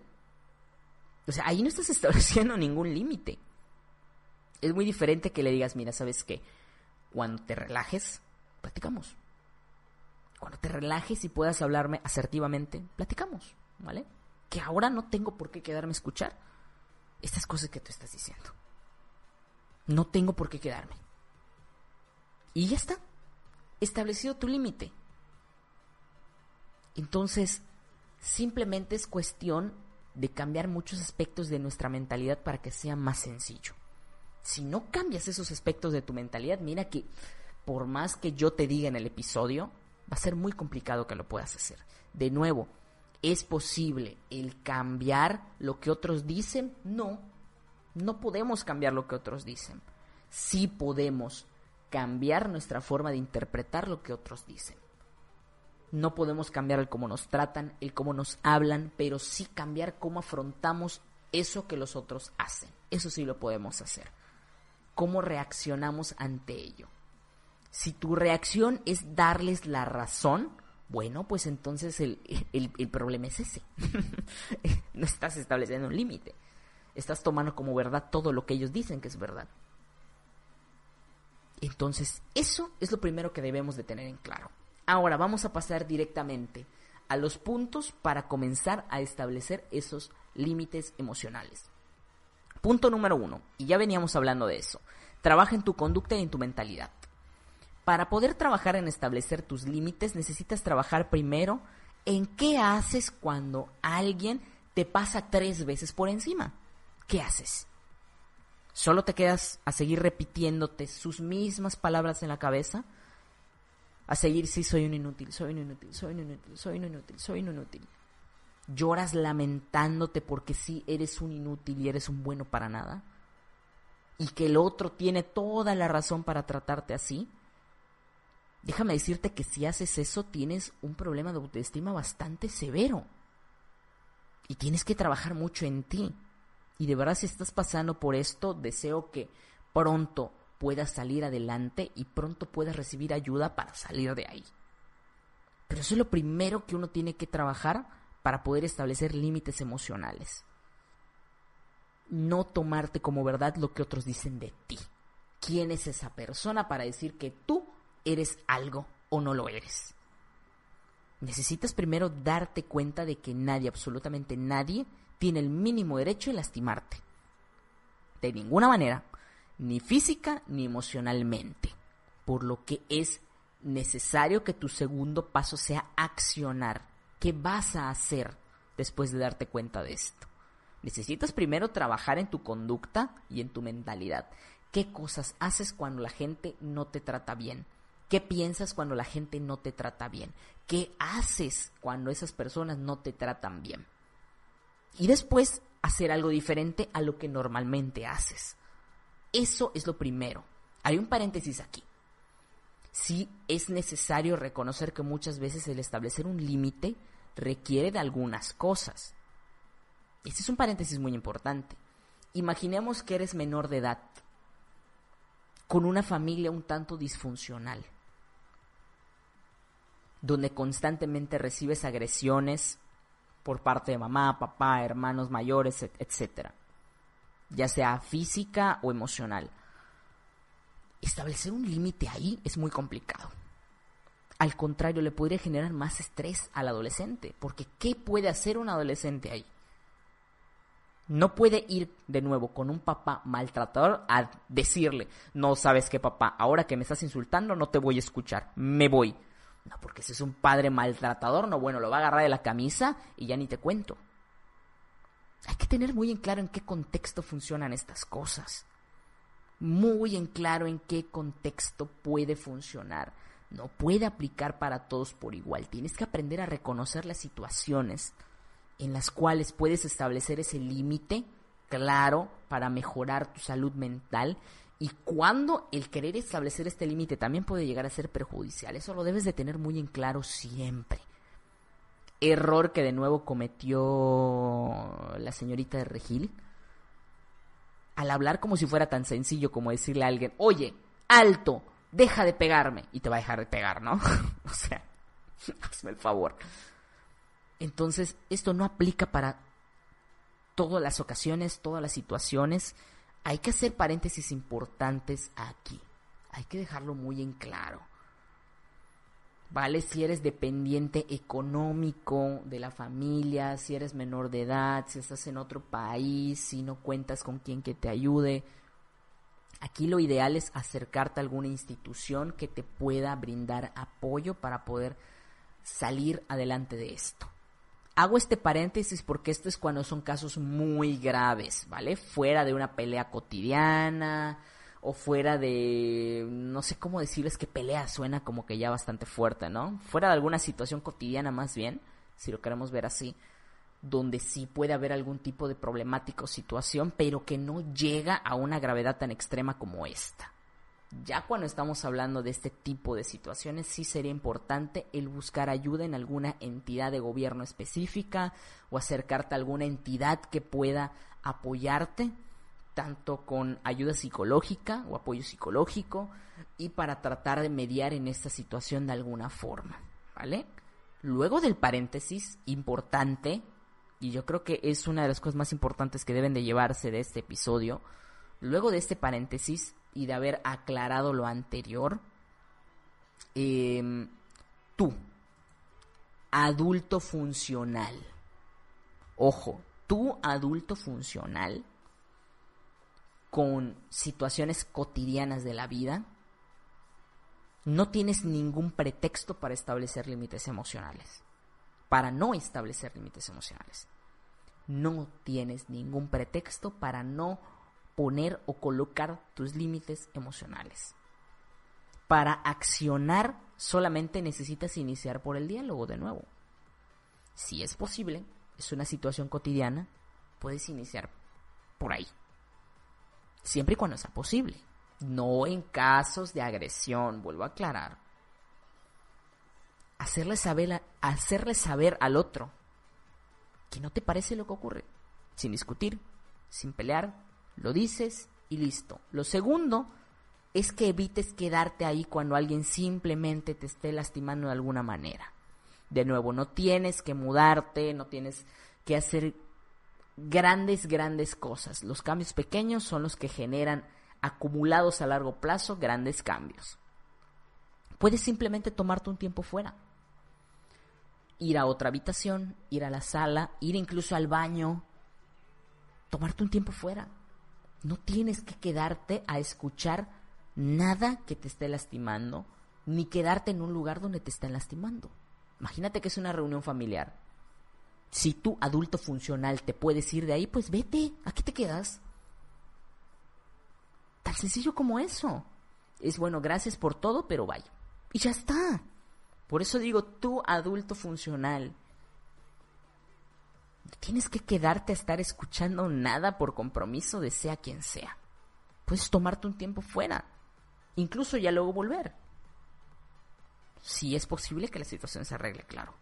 O sea, ahí no estás (laughs) estableciendo ningún límite. Es muy diferente que le digas, mira, ¿sabes qué? Cuando te relajes, platicamos. Cuando te relajes y puedas hablarme asertivamente, platicamos, ¿vale? Que ahora no tengo por qué quedarme a escuchar estas cosas que tú estás diciendo. No tengo por qué quedarme. Y ya está. Establecido tu límite. Entonces, simplemente es cuestión de cambiar muchos aspectos de nuestra mentalidad para que sea más sencillo. Si no cambias esos aspectos de tu mentalidad, mira que por más que yo te diga en el episodio, va a ser muy complicado que lo puedas hacer. De nuevo, ¿es posible el cambiar lo que otros dicen? No, no podemos cambiar lo que otros dicen. Sí podemos cambiar nuestra forma de interpretar lo que otros dicen. No podemos cambiar el cómo nos tratan, el cómo nos hablan, pero sí cambiar cómo afrontamos eso que los otros hacen. Eso sí lo podemos hacer. Cómo reaccionamos ante ello. Si tu reacción es darles la razón, bueno, pues entonces el, problema es ese. (laughs) no estás estableciendo un límite. Estás tomando como verdad todo lo que ellos dicen que es verdad. Entonces, eso es lo primero que debemos de tener en claro. Ahora vamos a pasar directamente a los puntos para comenzar a establecer esos límites emocionales. Punto número uno, y ya veníamos hablando de eso, trabaja en tu conducta y en tu mentalidad. Para poder trabajar en establecer tus límites necesitas trabajar primero en qué haces cuando alguien te pasa tres veces por encima. ¿Qué haces? ¿Solo te quedas a seguir repitiéndote sus mismas palabras en la cabeza? A seguir, sí, soy un inútil, soy un inútil, soy un inútil, soy un inútil, soy un inútil. Lloras lamentándote porque sí eres un inútil y eres un bueno para nada. Y que el otro tiene toda la razón para tratarte así déjame decirte que si haces eso tienes un problema de autoestima bastante severo. Y tienes que trabajar mucho en ti. Y de verdad si estás pasando por esto, deseo que pronto puedas salir adelante y pronto puedas recibir ayuda para salir de ahí. Pero eso es lo primero que uno tiene que trabajar para poder establecer límites emocionales. No tomarte como verdad lo que otros dicen de ti. ¿Quién es esa persona para decir que tú eres algo o no lo eres. Necesitas primero darte cuenta de que nadie, absolutamente nadie, tiene el mínimo derecho de lastimarte. De ninguna manera, ni física ni emocionalmente. Por lo que es necesario que tu segundo paso sea accionar. ¿Qué vas a hacer después de darte cuenta de esto? Necesitas primero trabajar en tu conducta y en tu mentalidad. ¿Qué cosas haces cuando la gente no te trata bien? ¿Qué piensas cuando la gente no te trata bien? ¿Qué haces cuando esas personas no te tratan bien? Y después hacer algo diferente a lo que normalmente haces. Eso es lo primero. Hay un paréntesis aquí. Sí es necesario reconocer que muchas veces el establecer un límite requiere de algunas cosas. Este es un paréntesis muy importante. Imaginemos que eres menor de edad, con una familia un tanto disfuncional, donde constantemente recibes agresiones por parte de mamá, papá, hermanos mayores, etc. Ya sea física o emocional. Establecer un límite ahí es muy complicado. Al contrario, le podría generar más estrés al adolescente, porque ¿qué puede hacer un adolescente ahí? No puede ir de nuevo con un papá maltratador a decirle, no sabes qué papá, ahora que me estás insultando no te voy a escuchar, me voy. No, porque si es un padre maltratador, no, bueno, lo va a agarrar de la camisa y ya ni te cuento. Hay que tener muy en claro en qué contexto funcionan estas cosas. Muy en claro en qué contexto puede funcionar. No puede aplicar para todos por igual. Tienes que aprender a reconocer las situaciones en las cuales puedes establecer ese límite claro para mejorar tu salud mental y cuando el querer establecer este límite también puede llegar a ser perjudicial. Eso lo debes de tener muy en claro siempre. Error que de nuevo cometió la señorita de Regil. Al hablar como si fuera tan sencillo como decirle a alguien, oye, alto, deja de pegarme. Y te va a dejar de pegar, ¿no? (laughs) o sea, (laughs) hazme el favor. Entonces, esto no aplica para todas las ocasiones, todas las situaciones hay que hacer paréntesis importantes aquí. Hay que dejarlo muy en claro. ¿Vale? Si eres dependiente económico de la familia, si eres menor de edad, si estás en otro país, si no cuentas con quien que te ayude. Aquí lo ideal es acercarte a alguna institución que te pueda brindar apoyo para poder salir adelante de esto. Hago este paréntesis porque esto es cuando son casos muy graves, ¿vale? Fuera de una pelea cotidiana o fuera de, no sé cómo decirles que pelea suena como que ya bastante fuerte, ¿no? Fuera de alguna situación cotidiana más bien, si lo queremos ver así, donde sí puede haber algún tipo de problemática o situación, pero que no llega a una gravedad tan extrema como esta. Ya cuando estamos hablando de este tipo de situaciones, sí sería importante el buscar ayuda en alguna entidad de gobierno específica o acercarte a alguna entidad que pueda apoyarte, tanto con ayuda psicológica o apoyo psicológico, y para tratar de mediar en esta situación de alguna forma, ¿vale? Luego del paréntesis, importante, y yo creo que es una de las cosas más importantes que deben de llevarse de este episodio, luego de este paréntesis, y de haber aclarado lo anterior, em, tú, adulto funcional, ojo, tú adulto funcional, con situaciones cotidianas de la vida, no tienes ningún pretexto para establecer límites emocionales, para no establecer límites emocionales. No tienes ningún pretexto para no poner o colocar tus límites emocionales. Para accionar solamente necesitas iniciar por el diálogo de nuevo. Si es posible, es una situación cotidiana, puedes iniciar por ahí. Siempre y cuando sea posible. No en casos de agresión, vuelvo a aclarar. Hacerle saber, hacerle saber al otro que no te parece lo que ocurre, sin discutir, sin pelear, lo dices y listo. Lo segundo es que evites quedarte ahí cuando alguien simplemente te esté lastimando de alguna manera. De nuevo, no tienes que mudarte, no tienes que hacer grandes, grandes cosas. Los cambios pequeños son los que generan acumulados a largo plazo grandes cambios. Puedes simplemente tomarte un tiempo fuera. Ir a otra habitación, ir a la sala, ir incluso al baño. Tomarte un tiempo fuera no tienes que quedarte a escuchar nada que te esté lastimando, ni quedarte en un lugar donde te estén lastimando. Imagínate que es una reunión familiar. Si tú, adulto funcional, te puedes ir de ahí, pues vete, aquí te quedas. Tan sencillo como eso. Es bueno, gracias por todo, pero vaya. Y ya está. Por eso digo, tú, adulto funcional, tienes que quedarte a estar escuchando nada por compromiso de sea quien sea. Puedes tomarte un tiempo fuera, incluso ya luego volver. Si es posible que la situación se arregle, claro.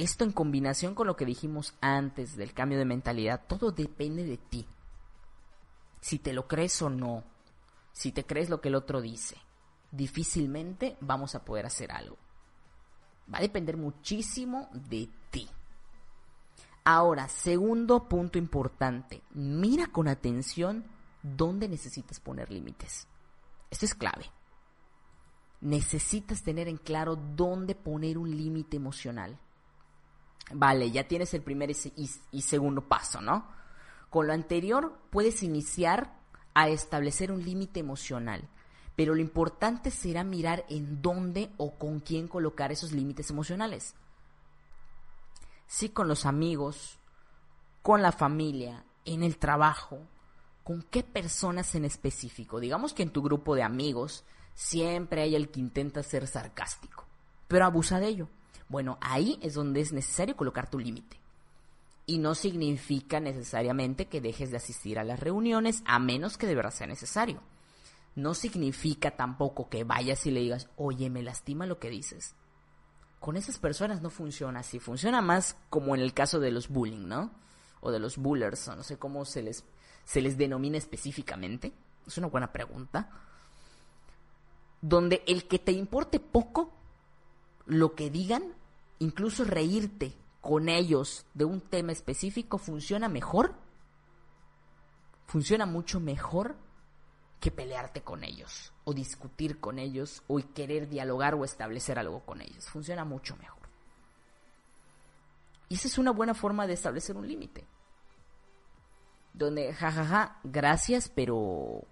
Esto en combinación con lo que dijimos antes del cambio de mentalidad, todo depende de ti. Si te lo crees o no, si te crees lo que el otro dice, difícilmente vamos a poder hacer algo. Va a depender muchísimo de ti. Ahora, segundo punto importante, mira con atención dónde necesitas poner límites. Esto es clave. Necesitas tener en claro dónde poner un límite emocional. Vale, ya tienes el primer y, segundo paso, ¿no? Con lo anterior puedes iniciar a establecer un límite emocional, pero lo importante será mirar en dónde o con quién colocar esos límites emocionales. Si con los amigos, con la familia, en el trabajo, con qué personas en específico. Digamos que en tu grupo de amigos siempre hay el que intenta ser sarcástico, pero abusa de ello. Bueno, ahí es donde es necesario colocar tu límite. Y no significa necesariamente que dejes de asistir a las reuniones, a menos que de verdad sea necesario. No significa tampoco que vayas y le digas, oye, me lastima lo que dices. Con esas personas no funciona así. Funciona más como en el caso de los bullying, ¿no? O de los bullers, o no sé cómo se les, se les denomina específicamente. Es una buena pregunta. Donde el que te importe poco lo que digan incluso reírte con ellos de un tema específico funciona mejor, funciona mucho mejor que pelearte con ellos o discutir con ellos o querer dialogar o establecer algo con ellos. Funciona mucho mejor. Y esa es una buena forma de establecer un límite. Donde, jajaja, gracias, pero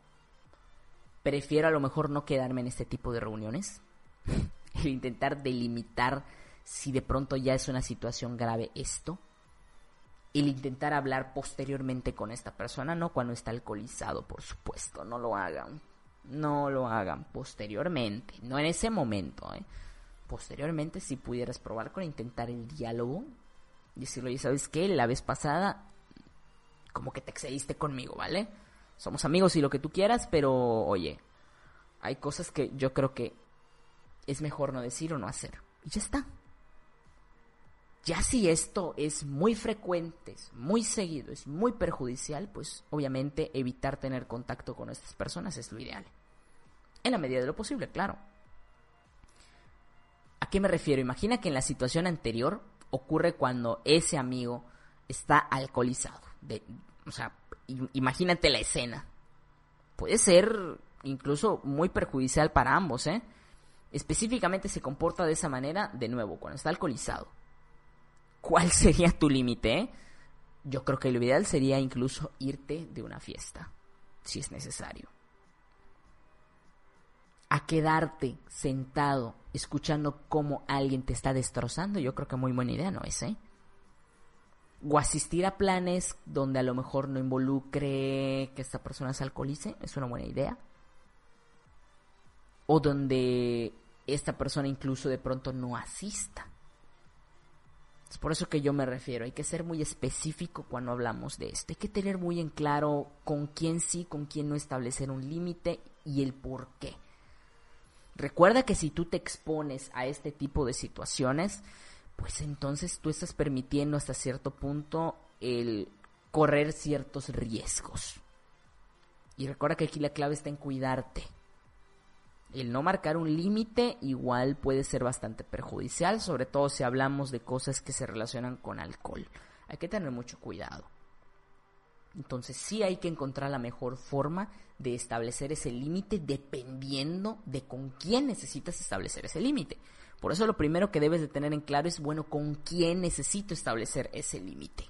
prefiero a lo mejor no quedarme en este tipo de reuniones. (laughs) El intentar delimitar si de pronto ya es una situación grave esto. El intentar hablar posteriormente con esta persona, no cuando está alcoholizado, por supuesto, no lo hagan. No lo hagan posteriormente, no en ese momento. ¿eh? Posteriormente, si pudieras probar con intentar el diálogo decirle, oye, ¿sabes qué? La vez pasada, como que te excediste conmigo, ¿vale? Somos amigos y lo que tú quieras, pero oye, hay cosas que yo creo que es mejor no decir o no hacer. Y ya está. Ya si esto es muy frecuente, muy seguido, es muy perjudicial, pues obviamente evitar tener contacto con estas personas es lo ideal. En la medida de lo posible, claro. ¿A qué me refiero? Imagina que en la situación anterior ocurre cuando ese amigo está alcoholizado. O sea, imagínate la escena. Puede ser incluso muy perjudicial para ambos, ¿eh? Específicamente se comporta de esa manera, de nuevo, cuando está alcoholizado cuál sería tu límite. Yo creo que lo ideal sería incluso irte de una fiesta, si es necesario. A quedarte sentado escuchando cómo alguien te está destrozando, yo creo que muy buena idea no es, ¿eh? O asistir a planes donde a lo mejor no involucre que esta persona se alcoholice, es una buena idea. O donde esta persona incluso de pronto no asista. Es por eso que yo me refiero, hay que ser muy específico cuando hablamos de esto. Hay que tener muy en claro con quién sí, con quién no establecer un límite y el por qué. Recuerda que si tú te expones a este tipo de situaciones, pues entonces tú estás permitiendo hasta cierto punto el correr ciertos riesgos. Y recuerda que aquí la clave está en cuidarte el no marcar un límite igual puede ser bastante perjudicial, sobre todo si hablamos de cosas que se relacionan con alcohol. Hay que tener mucho cuidado. Entonces sí hay que encontrar la mejor forma de establecer ese límite dependiendo de con quién necesitas establecer ese límite. Por eso lo primero que debes de tener en claro es, bueno, con quién necesito establecer ese límite.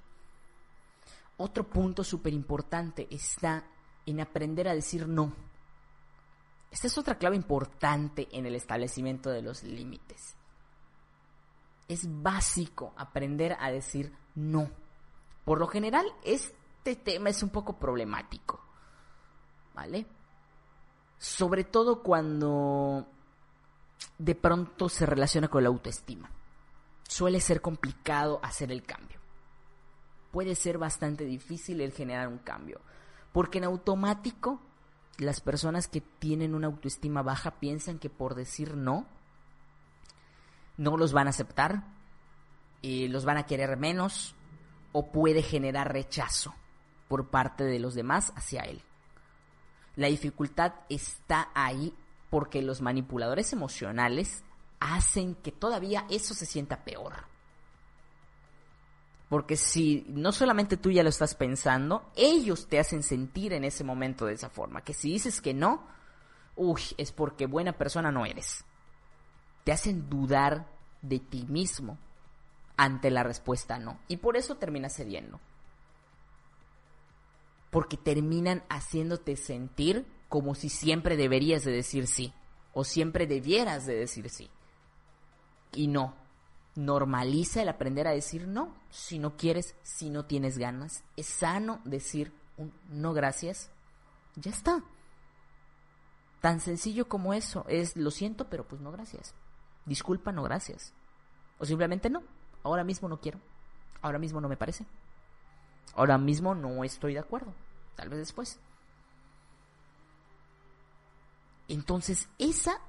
Otro punto súper importante está en aprender a decir no esta es otra clave importante en el establecimiento de los límites. Es básico aprender a decir no. Por lo general, este tema es un poco problemático. ¿Vale? Sobre todo cuando de pronto se relaciona con la autoestima. Suele ser complicado hacer el cambio. Puede ser bastante difícil el generar un cambio Porque en automático las personas que tienen una autoestima baja piensan que por decir no, no los van a aceptar, y los van a querer menos o puede generar rechazo por parte de los demás hacia él. La dificultad está ahí porque los manipuladores emocionales hacen que todavía eso se sienta peor. Porque si no solamente tú ya lo estás pensando, ellos te hacen sentir en ese momento de esa forma. Que si dices que no, uy, es porque buena persona no eres. Te hacen dudar de ti mismo ante la respuesta no. Y por eso terminas cediendo. Porque terminan haciéndote sentir como si siempre deberías de decir sí. O siempre debieras de decir sí. Y no, normaliza el aprender a decir no, si no quieres, si no tienes ganas. Es sano decir no gracias. Ya está. Tan sencillo como eso. Es lo siento, pero pues no gracias. Disculpa, no gracias. O simplemente no. Ahora mismo no quiero. Ahora mismo no me parece. Ahora mismo no estoy de acuerdo. Tal vez después. Entonces, esa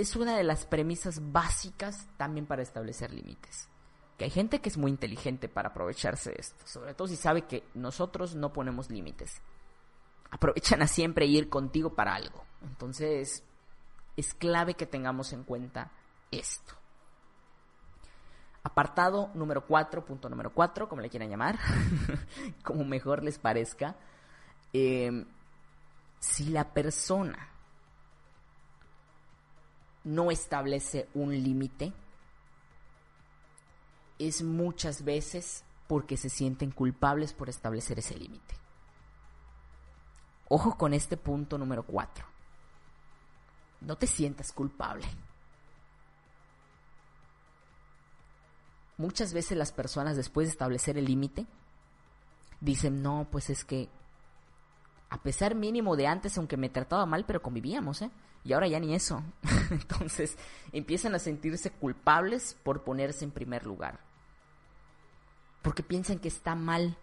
es una de las premisas básicas también para establecer límites. Que hay gente que es muy inteligente para aprovecharse de esto, sobre todo si sabe que nosotros no ponemos límites. Aprovechan a siempre ir contigo para algo. Entonces, es clave que tengamos en cuenta esto. Apartado número 4, punto número 4, como le quieran llamar, (laughs) como mejor les parezca. Eh, si la persona no establece un límite es muchas veces porque se sienten culpables por establecer ese límite. Ojo con este punto número 4. No te sientas culpable. Muchas veces las personas después de establecer el límite dicen, no, pues es que a pesar mínimo de antes, aunque me trataba mal, pero convivíamos, ¿eh? Y ahora ya ni eso. (laughs) Entonces empiezan a sentirse culpables por ponerse en primer lugar. Porque piensan que está mal.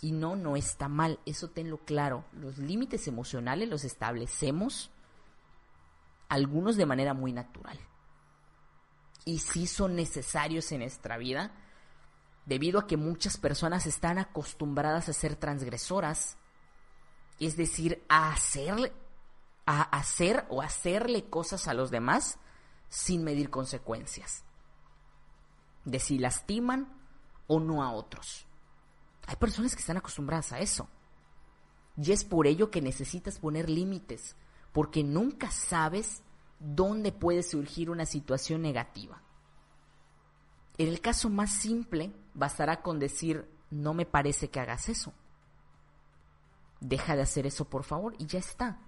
Y no, no está mal. Eso tenlo claro. Los límites emocionales los establecemos algunos de manera muy natural. Y sí son necesarios en nuestra vida, debido a que muchas personas están acostumbradas a ser transgresoras, es decir, a hacerle a hacer o hacerle cosas a los demás sin medir consecuencias. De si lastiman o no a otros. Hay personas que están acostumbradas a eso. Y es por ello que necesitas poner límites, porque nunca sabes dónde puede surgir una situación negativa. En el caso más simple, bastará con decir, no me parece que hagas eso. Deja de hacer eso, por favor, y ya está.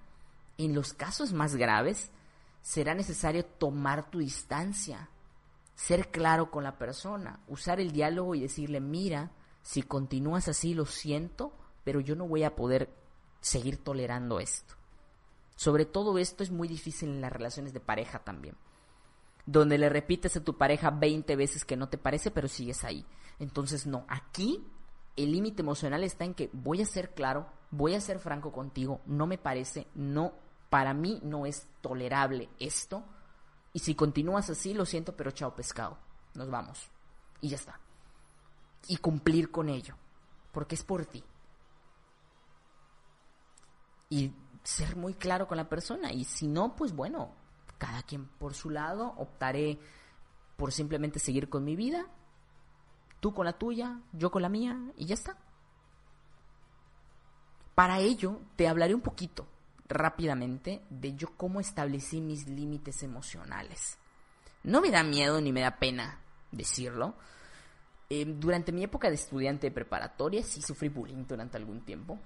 En los casos más graves, será necesario tomar tu distancia, ser claro con la persona, usar el diálogo y decirle, mira, si continúas así lo siento, pero yo no voy a poder seguir tolerando esto. Sobre todo esto es muy difícil en las relaciones de pareja también, donde le repites a tu pareja 20 veces que no te parece, pero sigues ahí. Entonces, no, aquí el límite emocional está en que voy a ser claro, voy a ser franco contigo, no me parece, no para mí no es tolerable esto. Y si continúas así, lo siento, pero chao pescado. Nos vamos. Y ya está. Y cumplir con ello. Porque es por ti. Y ser muy claro con la persona. Y si no, pues bueno, cada quien por su lado. Optaré por simplemente seguir con mi vida. Tú con la tuya, yo con la mía. Y ya está. Para ello, te hablaré un poquito rápidamente de yo cómo establecí mis límites emocionales. No me da miedo ni me da pena decirlo. Eh, durante mi época de estudiante de preparatoria sí sufrí bullying durante algún tiempo.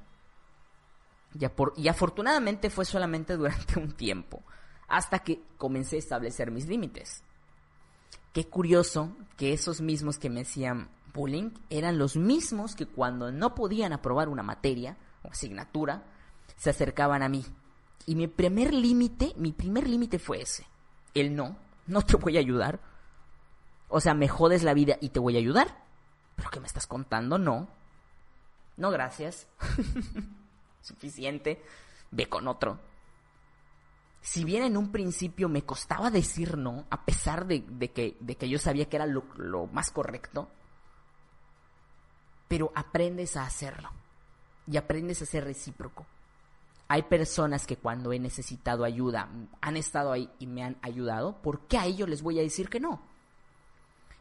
Y, y afortunadamente fue solamente durante un tiempo, hasta que comencé a establecer mis límites. Qué curioso que esos mismos que me hacían bullying eran los mismos que cuando no podían aprobar una materia asignatura, se acercaban a mí. Y mi primer límite, mi primer límite fue ese. El no, no te voy a ayudar. O sea, me jodes la vida y te voy a ayudar. ¿Pero qué me estás contando? No. No, gracias. (laughs) suficiente, ve con otro. Si bien en un principio me costaba decir no, a pesar de, que, de que, yo sabía que era lo, lo más correcto, pero aprendes a hacerlo y aprendes a ser recíproco. Hay personas que cuando he necesitado ayuda han estado ahí y me han ayudado, ¿por qué a ellos les voy a decir que no?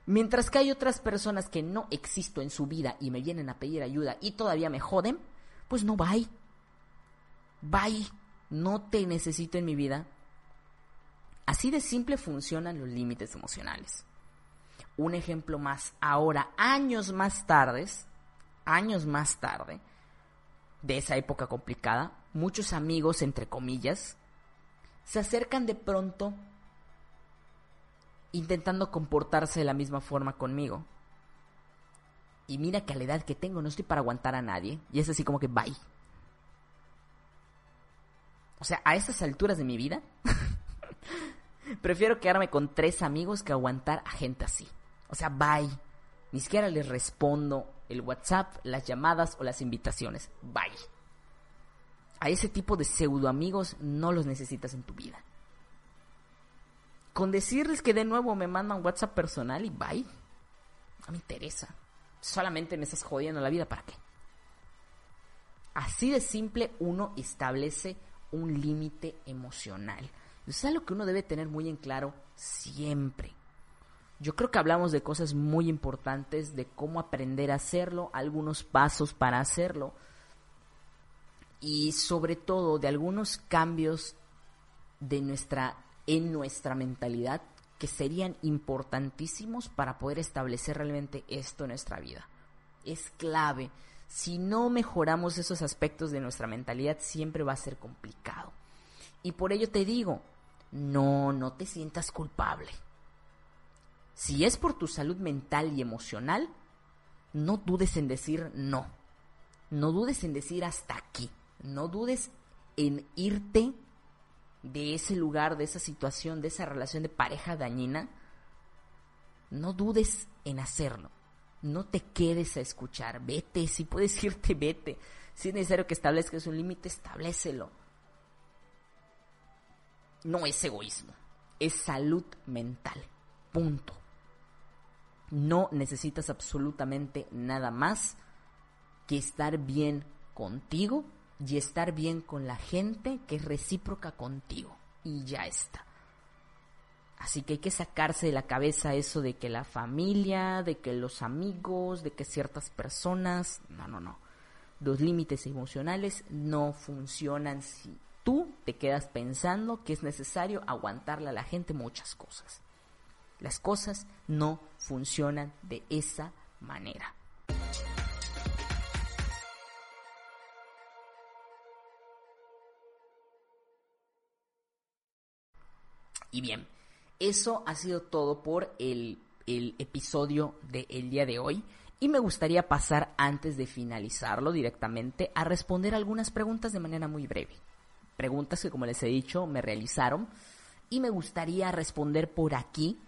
Mientras que hay otras personas que no existo en su vida y me vienen a pedir ayuda y todavía me joden, pues no, bye. Bye. No te necesito en mi vida. Así de simple funcionan los límites emocionales. Un ejemplo más, ahora, años más tarde, años más tarde, de esa época complicada, muchos amigos, entre comillas, se acercan de pronto intentando comportarse de la misma forma conmigo. Y mira que a la edad que tengo no estoy para aguantar a nadie. Y es así como que bye. O sea, a estas alturas de mi vida, (laughs) prefiero quedarme con tres amigos que aguantar a gente así. O sea, bye. Ni siquiera les respondo el WhatsApp, las llamadas o las invitaciones. Bye. A ese tipo de pseudo amigos no los necesitas en tu vida. Con decirles que de nuevo me mandan WhatsApp personal y bye. No me interesa. Solamente me estás jodiendo la vida, ¿para qué? Así de simple uno establece un límite emocional. Es algo que uno debe tener muy en claro siempre. Yo creo que hablamos de cosas muy importantes, de cómo aprender a hacerlo, algunos pasos para hacerlo y sobre todo de algunos cambios de nuestra en nuestra mentalidad que serían importantísimos para poder establecer realmente esto en nuestra vida. Es clave. Si no mejoramos esos aspectos de nuestra mentalidad, siempre va a ser complicado. Y por ello te digo, no, no te sientas culpable. Si es por tu salud mental y emocional, no dudes en decir no. No dudes en decir hasta aquí. No dudes en irte de ese lugar, de esa situación, de esa relación de pareja dañina, no dudes en hacerlo. No te quedes a escuchar. Vete. Si puedes (laughs) irte, vete. Si es necesario que establezcas un límite, establecelo. No es egoísmo. Es salud mental. Punto. No necesitas absolutamente nada más que estar bien contigo y estar bien con la gente que es recíproca contigo. Y ya está. Así que hay que sacarse de la cabeza eso de que la familia, de que los amigos, de que ciertas personas, no, no, no. Los límites emocionales no funcionan si tú te quedas pensando que es necesario aguantarle a la gente muchas cosas. Las cosas no funcionan de esa manera. Y bien, eso ha sido todo por el, episodio del día de hoy. Y me gustaría pasar antes de finalizarlo directamente a responder algunas preguntas de manera muy breve. Preguntas que como les he dicho me realizaron y me gustaría responder por aquí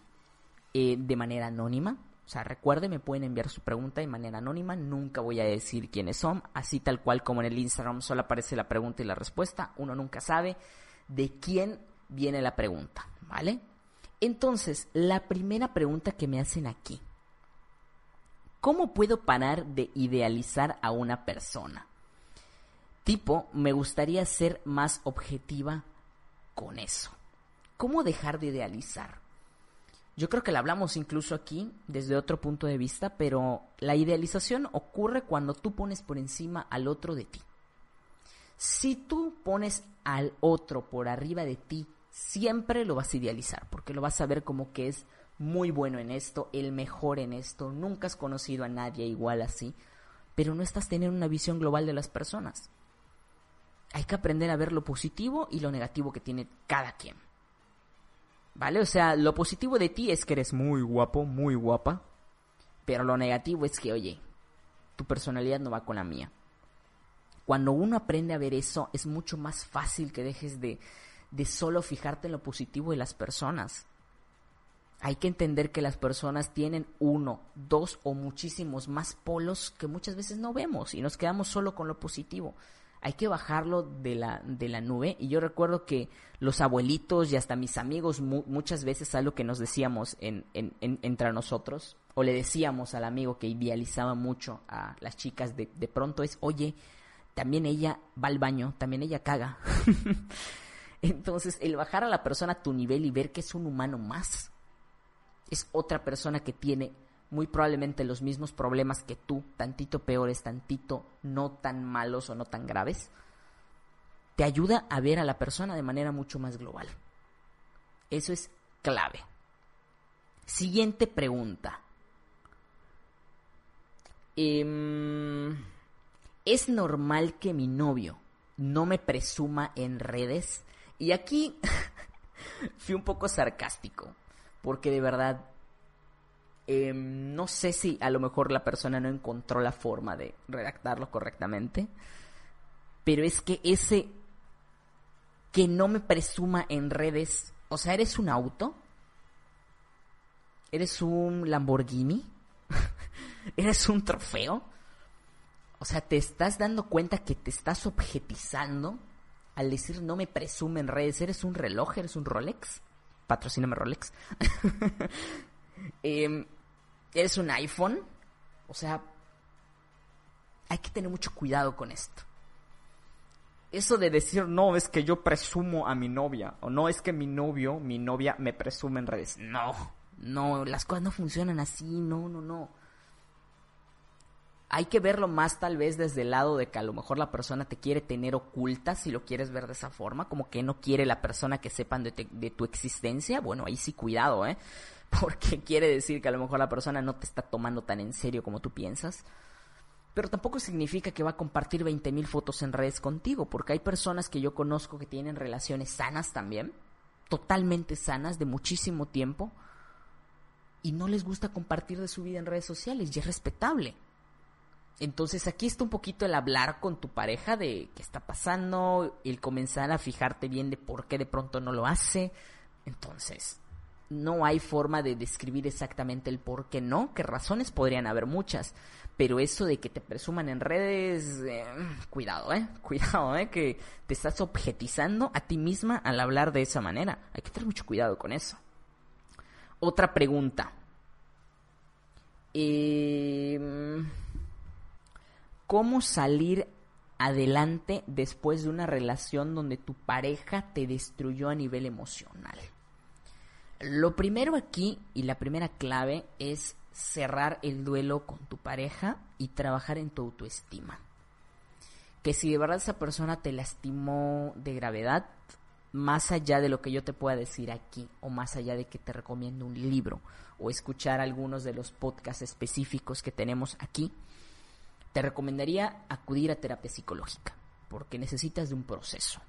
eh, de manera anónima. O sea, recuerden, me pueden enviar su pregunta de manera anónima. Nunca voy a decir quiénes son. Así tal cual como en el Instagram solo aparece la pregunta y la respuesta. Uno nunca sabe de quién viene la pregunta. ¿Vale? Entonces, la primera pregunta que me hacen aquí. ¿Cómo puedo parar de idealizar a una persona? Tipo, me gustaría ser más objetiva con eso. ¿Cómo dejar de idealizar? Yo creo que la hablamos incluso aquí desde otro punto de vista, pero la idealización ocurre cuando tú pones por encima al otro de ti. Si tú pones al otro por arriba de ti siempre lo vas a idealizar, porque lo vas a ver como que es muy bueno en esto, el mejor en esto, nunca has conocido a nadie igual así, pero no estás teniendo una visión global de las personas. Hay que aprender a ver lo positivo y lo negativo que tiene cada quien. ¿Vale? O sea, lo positivo de ti es que eres muy guapo, muy guapa, pero lo negativo es que, oye, tu personalidad no va con la mía. Cuando uno aprende a ver eso, es mucho más fácil que dejes de, de solo fijarte en lo positivo de las personas. Hay que entender que las personas tienen uno, dos o muchísimos más polos que muchas veces no vemos y nos quedamos solo con lo positivo. Hay que bajarlo de la, de la nube. Y yo recuerdo que los abuelitos y hasta mis amigos muchas veces algo que nos decíamos en, en, entre nosotros, o le decíamos al amigo que idealizaba mucho a las chicas de, de pronto es, oye, también ella va al baño, también ella caga. (laughs) Entonces, el bajar a la persona a tu nivel y ver que es un humano más, es otra persona que tiene muy probablemente los mismos problemas que tú, tantito peores, tantito no tan malos o no tan graves, te ayuda a ver a la persona de manera mucho más global. Eso es clave. Siguiente pregunta. Em, ¿Es normal que mi novio no me presuma en redes? Y aquí (laughs) fui un poco sarcástico, porque de verdad Em, no sé si a lo mejor la persona no encontró la forma de redactarlo correctamente. Pero es que ese que no me presuma en redes, o sea, ¿eres un auto? ¿Eres un Lamborghini? (laughs) ¿Eres un trofeo? O sea, te estás dando cuenta que te estás objetizando al decir no me presume en redes. ¿Eres un reloj? ¿Eres un Rolex? Patrocíname Rolex. (laughs) eh, ¿Eres un iPhone? O sea, hay que tener mucho cuidado con esto. Eso de decir, no, es que yo presumo a mi novia, o no es que mi novio, mi novia me presume en redes. No, no, las cosas no funcionan así, no, no, no. Hay que verlo más tal vez desde el lado de que a lo mejor la persona te quiere tener oculta, si lo quieres ver de esa forma, como que no quiere la persona que sepan de, de tu existencia. Bueno, ahí sí cuidado, ¿eh? (laughs) porque quiere decir que a lo mejor la persona no te está tomando tan en serio como tú piensas. Pero tampoco significa que va a compartir 20.000 fotos en redes contigo, porque hay personas que yo conozco que tienen relaciones sanas también, totalmente sanas, de muchísimo tiempo, y no les gusta compartir de su vida en redes sociales, y es respetable. Entonces aquí está un poquito el hablar con tu pareja de qué está pasando, el comenzar a fijarte bien de por qué de pronto no lo hace. Entonces, no hay forma de describir exactamente el por qué no, que razones podrían haber muchas, pero eso de que te presuman en redes, eh, cuidado, eh, (laughs) cuidado, eh, que te estás objetizando a ti misma al hablar de esa manera. Hay que tener mucho cuidado con eso. Otra pregunta. Em, ¿Cómo salir adelante después de una relación donde tu pareja te destruyó a nivel emocional? Lo primero aquí y la primera clave es cerrar el duelo con tu pareja y trabajar en tu autoestima. Que si de verdad esa persona te lastimó de gravedad, más allá de lo que yo te pueda decir aquí, o más allá de que te recomiendo un libro, o escuchar algunos de los podcasts específicos que tenemos aquí, te recomendaría acudir a terapia psicológica, porque necesitas de un proceso.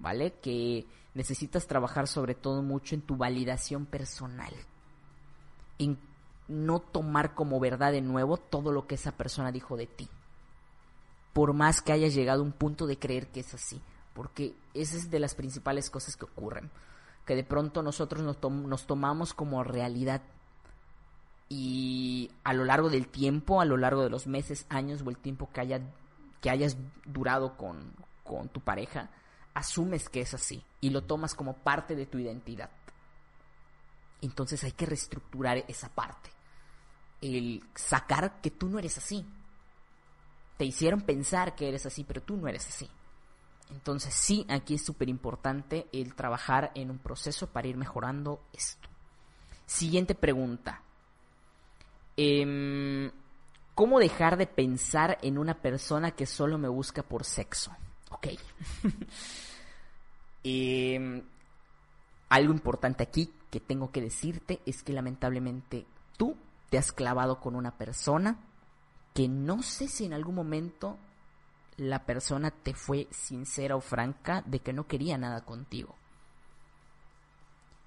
¿Vale? Que necesitas trabajar sobre todo mucho en tu validación personal, en no tomar como verdad de nuevo todo lo que esa persona dijo de ti, por más que hayas llegado a un punto de creer que es así, porque esa es de las principales cosas que ocurren, que de pronto nosotros nos, nos tomamos como realidad. Y a lo largo del tiempo, a lo largo de los meses, años o el tiempo que, haya, que hayas durado con, con tu pareja, asumes que es así y lo tomas como parte de tu identidad. Entonces hay que reestructurar esa parte. El sacar que tú no eres así. Te hicieron pensar que eres así, pero tú no eres así. Entonces sí, aquí es súper importante el trabajar en un proceso para ir mejorando esto. Siguiente pregunta. Em, ¿Cómo dejar de pensar en una persona que solo me busca por sexo? Ok. Em, algo importante aquí que tengo que decirte es que lamentablemente tú te has clavado con una persona que no sé si en algún momento la persona te fue sincera o franca de que no quería nada contigo.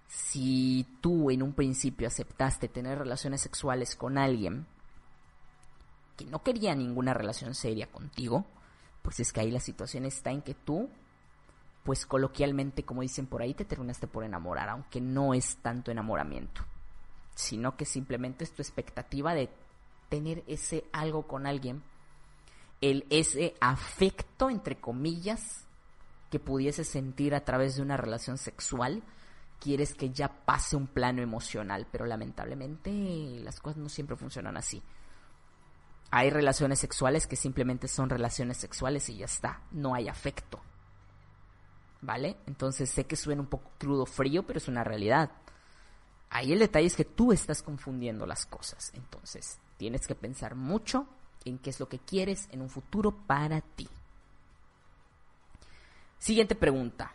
Si tú en un principio aceptaste tener relaciones sexuales con alguien que no quería ninguna relación seria contigo, pues es que ahí la situación está en que tú, pues coloquialmente, como dicen por ahí, te terminaste por enamorar, aunque no es tanto enamoramiento, sino que simplemente es tu expectativa de tener ese algo con alguien el ese afecto entre comillas que pudiese sentir a través de una relación sexual quieres que ya pase un plano emocional, pero lamentablemente las cosas no siempre funcionan así. Hay relaciones sexuales que simplemente son relaciones sexuales y ya está, no hay afecto. ¿Vale? Entonces sé que suena un poco crudo frío, pero es una realidad. Ahí el detalle es que tú estás confundiendo las cosas. Entonces, tienes que pensar mucho en qué es lo que quieres en un futuro para ti. Siguiente pregunta.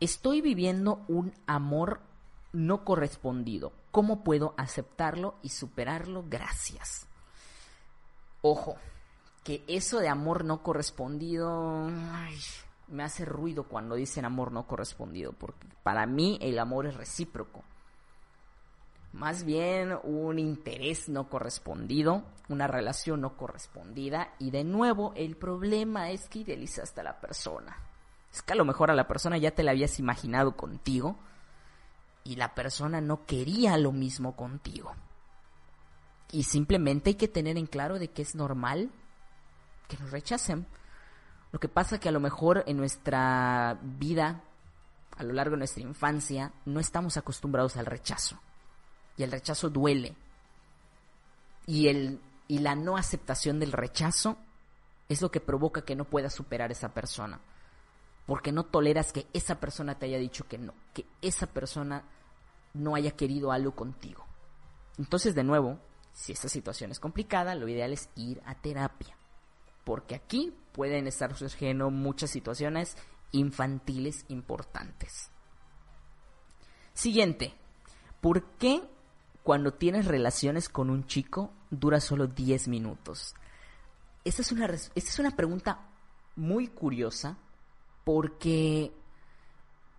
Estoy viviendo un amor no correspondido. ¿Cómo puedo aceptarlo y superarlo? Gracias. Ojo, que eso de amor no correspondido me hace ruido cuando dicen amor no correspondido, porque para mí el amor es recíproco. Más bien un interés no correspondido, una relación no correspondida y de nuevo el problema es que idealizaste a la persona. Es que a lo mejor a la persona ya te la habías imaginado contigo y la persona no quería lo mismo contigo. Y simplemente hay que tener en claro de que es normal que nos rechacen. Lo que pasa que a lo mejor en nuestra vida, a lo largo de nuestra infancia, no estamos acostumbrados al rechazo. Y el rechazo duele. Y, el, y la no aceptación del rechazo es lo que provoca que no puedas superar esa persona porque no toleras que esa persona te haya dicho que no, que esa persona no haya querido algo contigo. Entonces, de nuevo, si esta situación es complicada, lo ideal es ir a terapia, porque aquí pueden estar surgiendo muchas situaciones infantiles importantes. Siguiente, ¿por qué cuando tienes relaciones con un chico dura solo 10 minutos? Esta es una, esta es una pregunta muy curiosa porque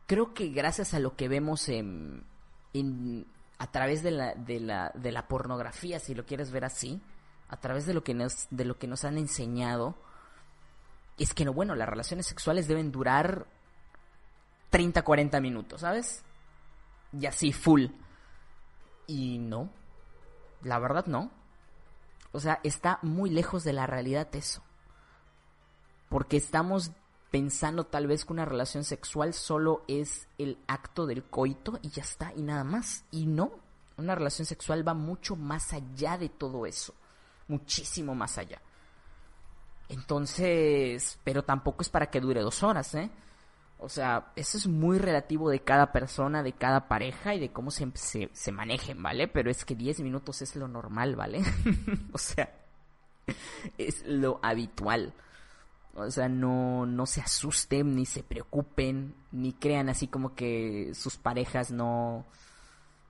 creo que gracias a lo que vemos en, a través de la, de, la, de la pornografía, si lo quieres ver así, a través de lo que nos, de lo que nos han enseñado, es que no, bueno, las relaciones sexuales deben durar 30, 40 minutos, ¿sabes? Y así, full. Y no, la verdad no. O sea, está muy lejos de la realidad eso. Porque estamos pensando tal vez que una relación sexual solo es el acto del coito y ya está, y nada más. Y no, una relación sexual va mucho más allá de todo eso, muchísimo más allá. Entonces, pero tampoco es para que dure dos horas, ¿eh? O sea, eso es muy relativo de cada persona, de cada pareja y de cómo se, se, manejen, ¿vale? Pero es que 10 minutos es lo normal, ¿vale? (laughs) o sea, es lo habitual. O sea, no, no se asusten, ni se preocupen, ni crean así como que sus parejas no,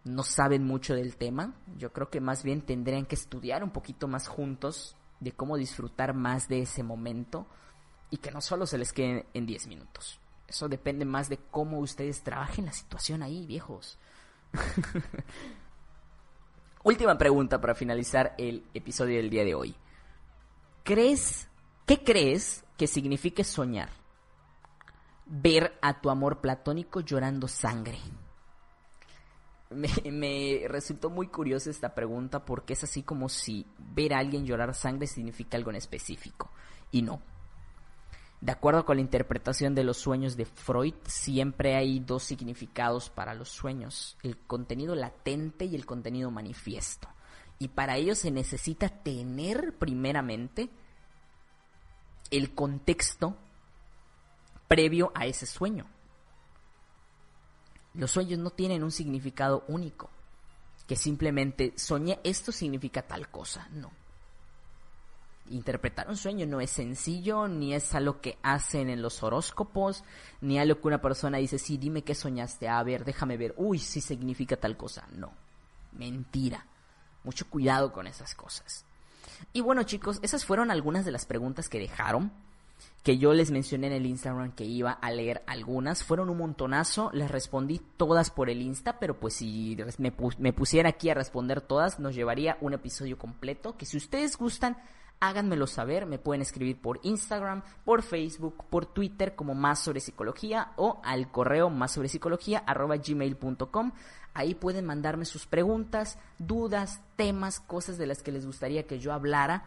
no saben mucho del tema. Yo creo que más bien tendrían que estudiar un poquito más juntos de cómo disfrutar más de ese momento y que no solo se les quede en 10 minutos. Eso depende más de cómo ustedes trabajen la situación ahí, viejos. (laughs) Última pregunta para finalizar el episodio del día de hoy. ¿Crees, qué crees que signifique soñar. Ver a tu amor platónico llorando sangre. Me, resultó muy curiosa esta pregunta porque es así como si ver a alguien llorar sangre significa algo en específico. Y no. De acuerdo con la interpretación de los sueños de Freud, siempre hay dos significados para los sueños, el contenido latente y el contenido manifiesto. Y para ello se necesita tener primeramente el contexto previo a ese sueño. Los sueños no tienen un significado único, que simplemente soñé esto significa tal cosa, no. Interpretar un sueño no es sencillo, ni es algo que hacen en los horóscopos, ni algo que una persona dice, sí, dime qué soñaste, a ver, déjame ver, uy, sí significa tal cosa, no. Mentira. Mucho cuidado con esas cosas. Y bueno chicos, esas fueron algunas de las preguntas que dejaron que yo les mencioné en el Instagram que iba a leer algunas. Fueron un montonazo, les respondí todas por el Insta, pero pues si me, me, pusiera aquí a responder todas, nos llevaría un episodio completo. Que si ustedes gustan, háganmelo saber. Me pueden escribir por Instagram, por Facebook, por Twitter como más sobre psicología o al correo más sobre psicología arroba gmail.com. Ahí pueden mandarme sus preguntas, dudas, temas, cosas de las que les gustaría que yo hablara.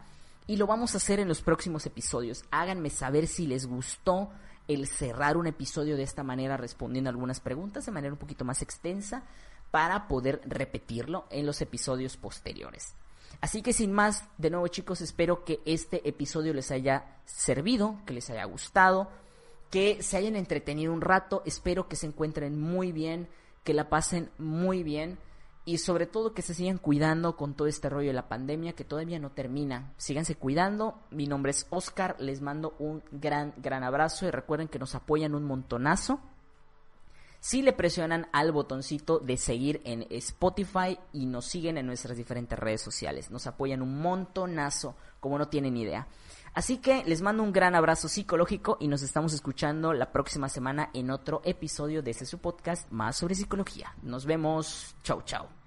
Y lo vamos a hacer en los próximos episodios. Háganme saber si les gustó el cerrar un episodio de esta manera respondiendo algunas preguntas de manera un poquito más extensa para poder repetirlo en los episodios posteriores. Así que sin más, de nuevo chicos, espero que este episodio les haya servido, que les haya gustado, que se hayan entretenido un rato, espero que se encuentren muy bien, que la pasen muy bien y sobre todo que se sigan cuidando con todo este rollo de la pandemia que todavía no termina. Síganse cuidando. Mi nombre es Oscar, les mando un gran, gran abrazo y recuerden que nos apoyan un montonazo. Si le presionan al botoncito de seguir en Spotify y nos siguen en nuestras diferentes redes sociales. Nos apoyan un montonazo, como no tienen idea. Así que les mando un gran abrazo psicológico y nos estamos escuchando la próxima semana en otro episodio de este su podcast más sobre psicología. Nos vemos. Chau, chau.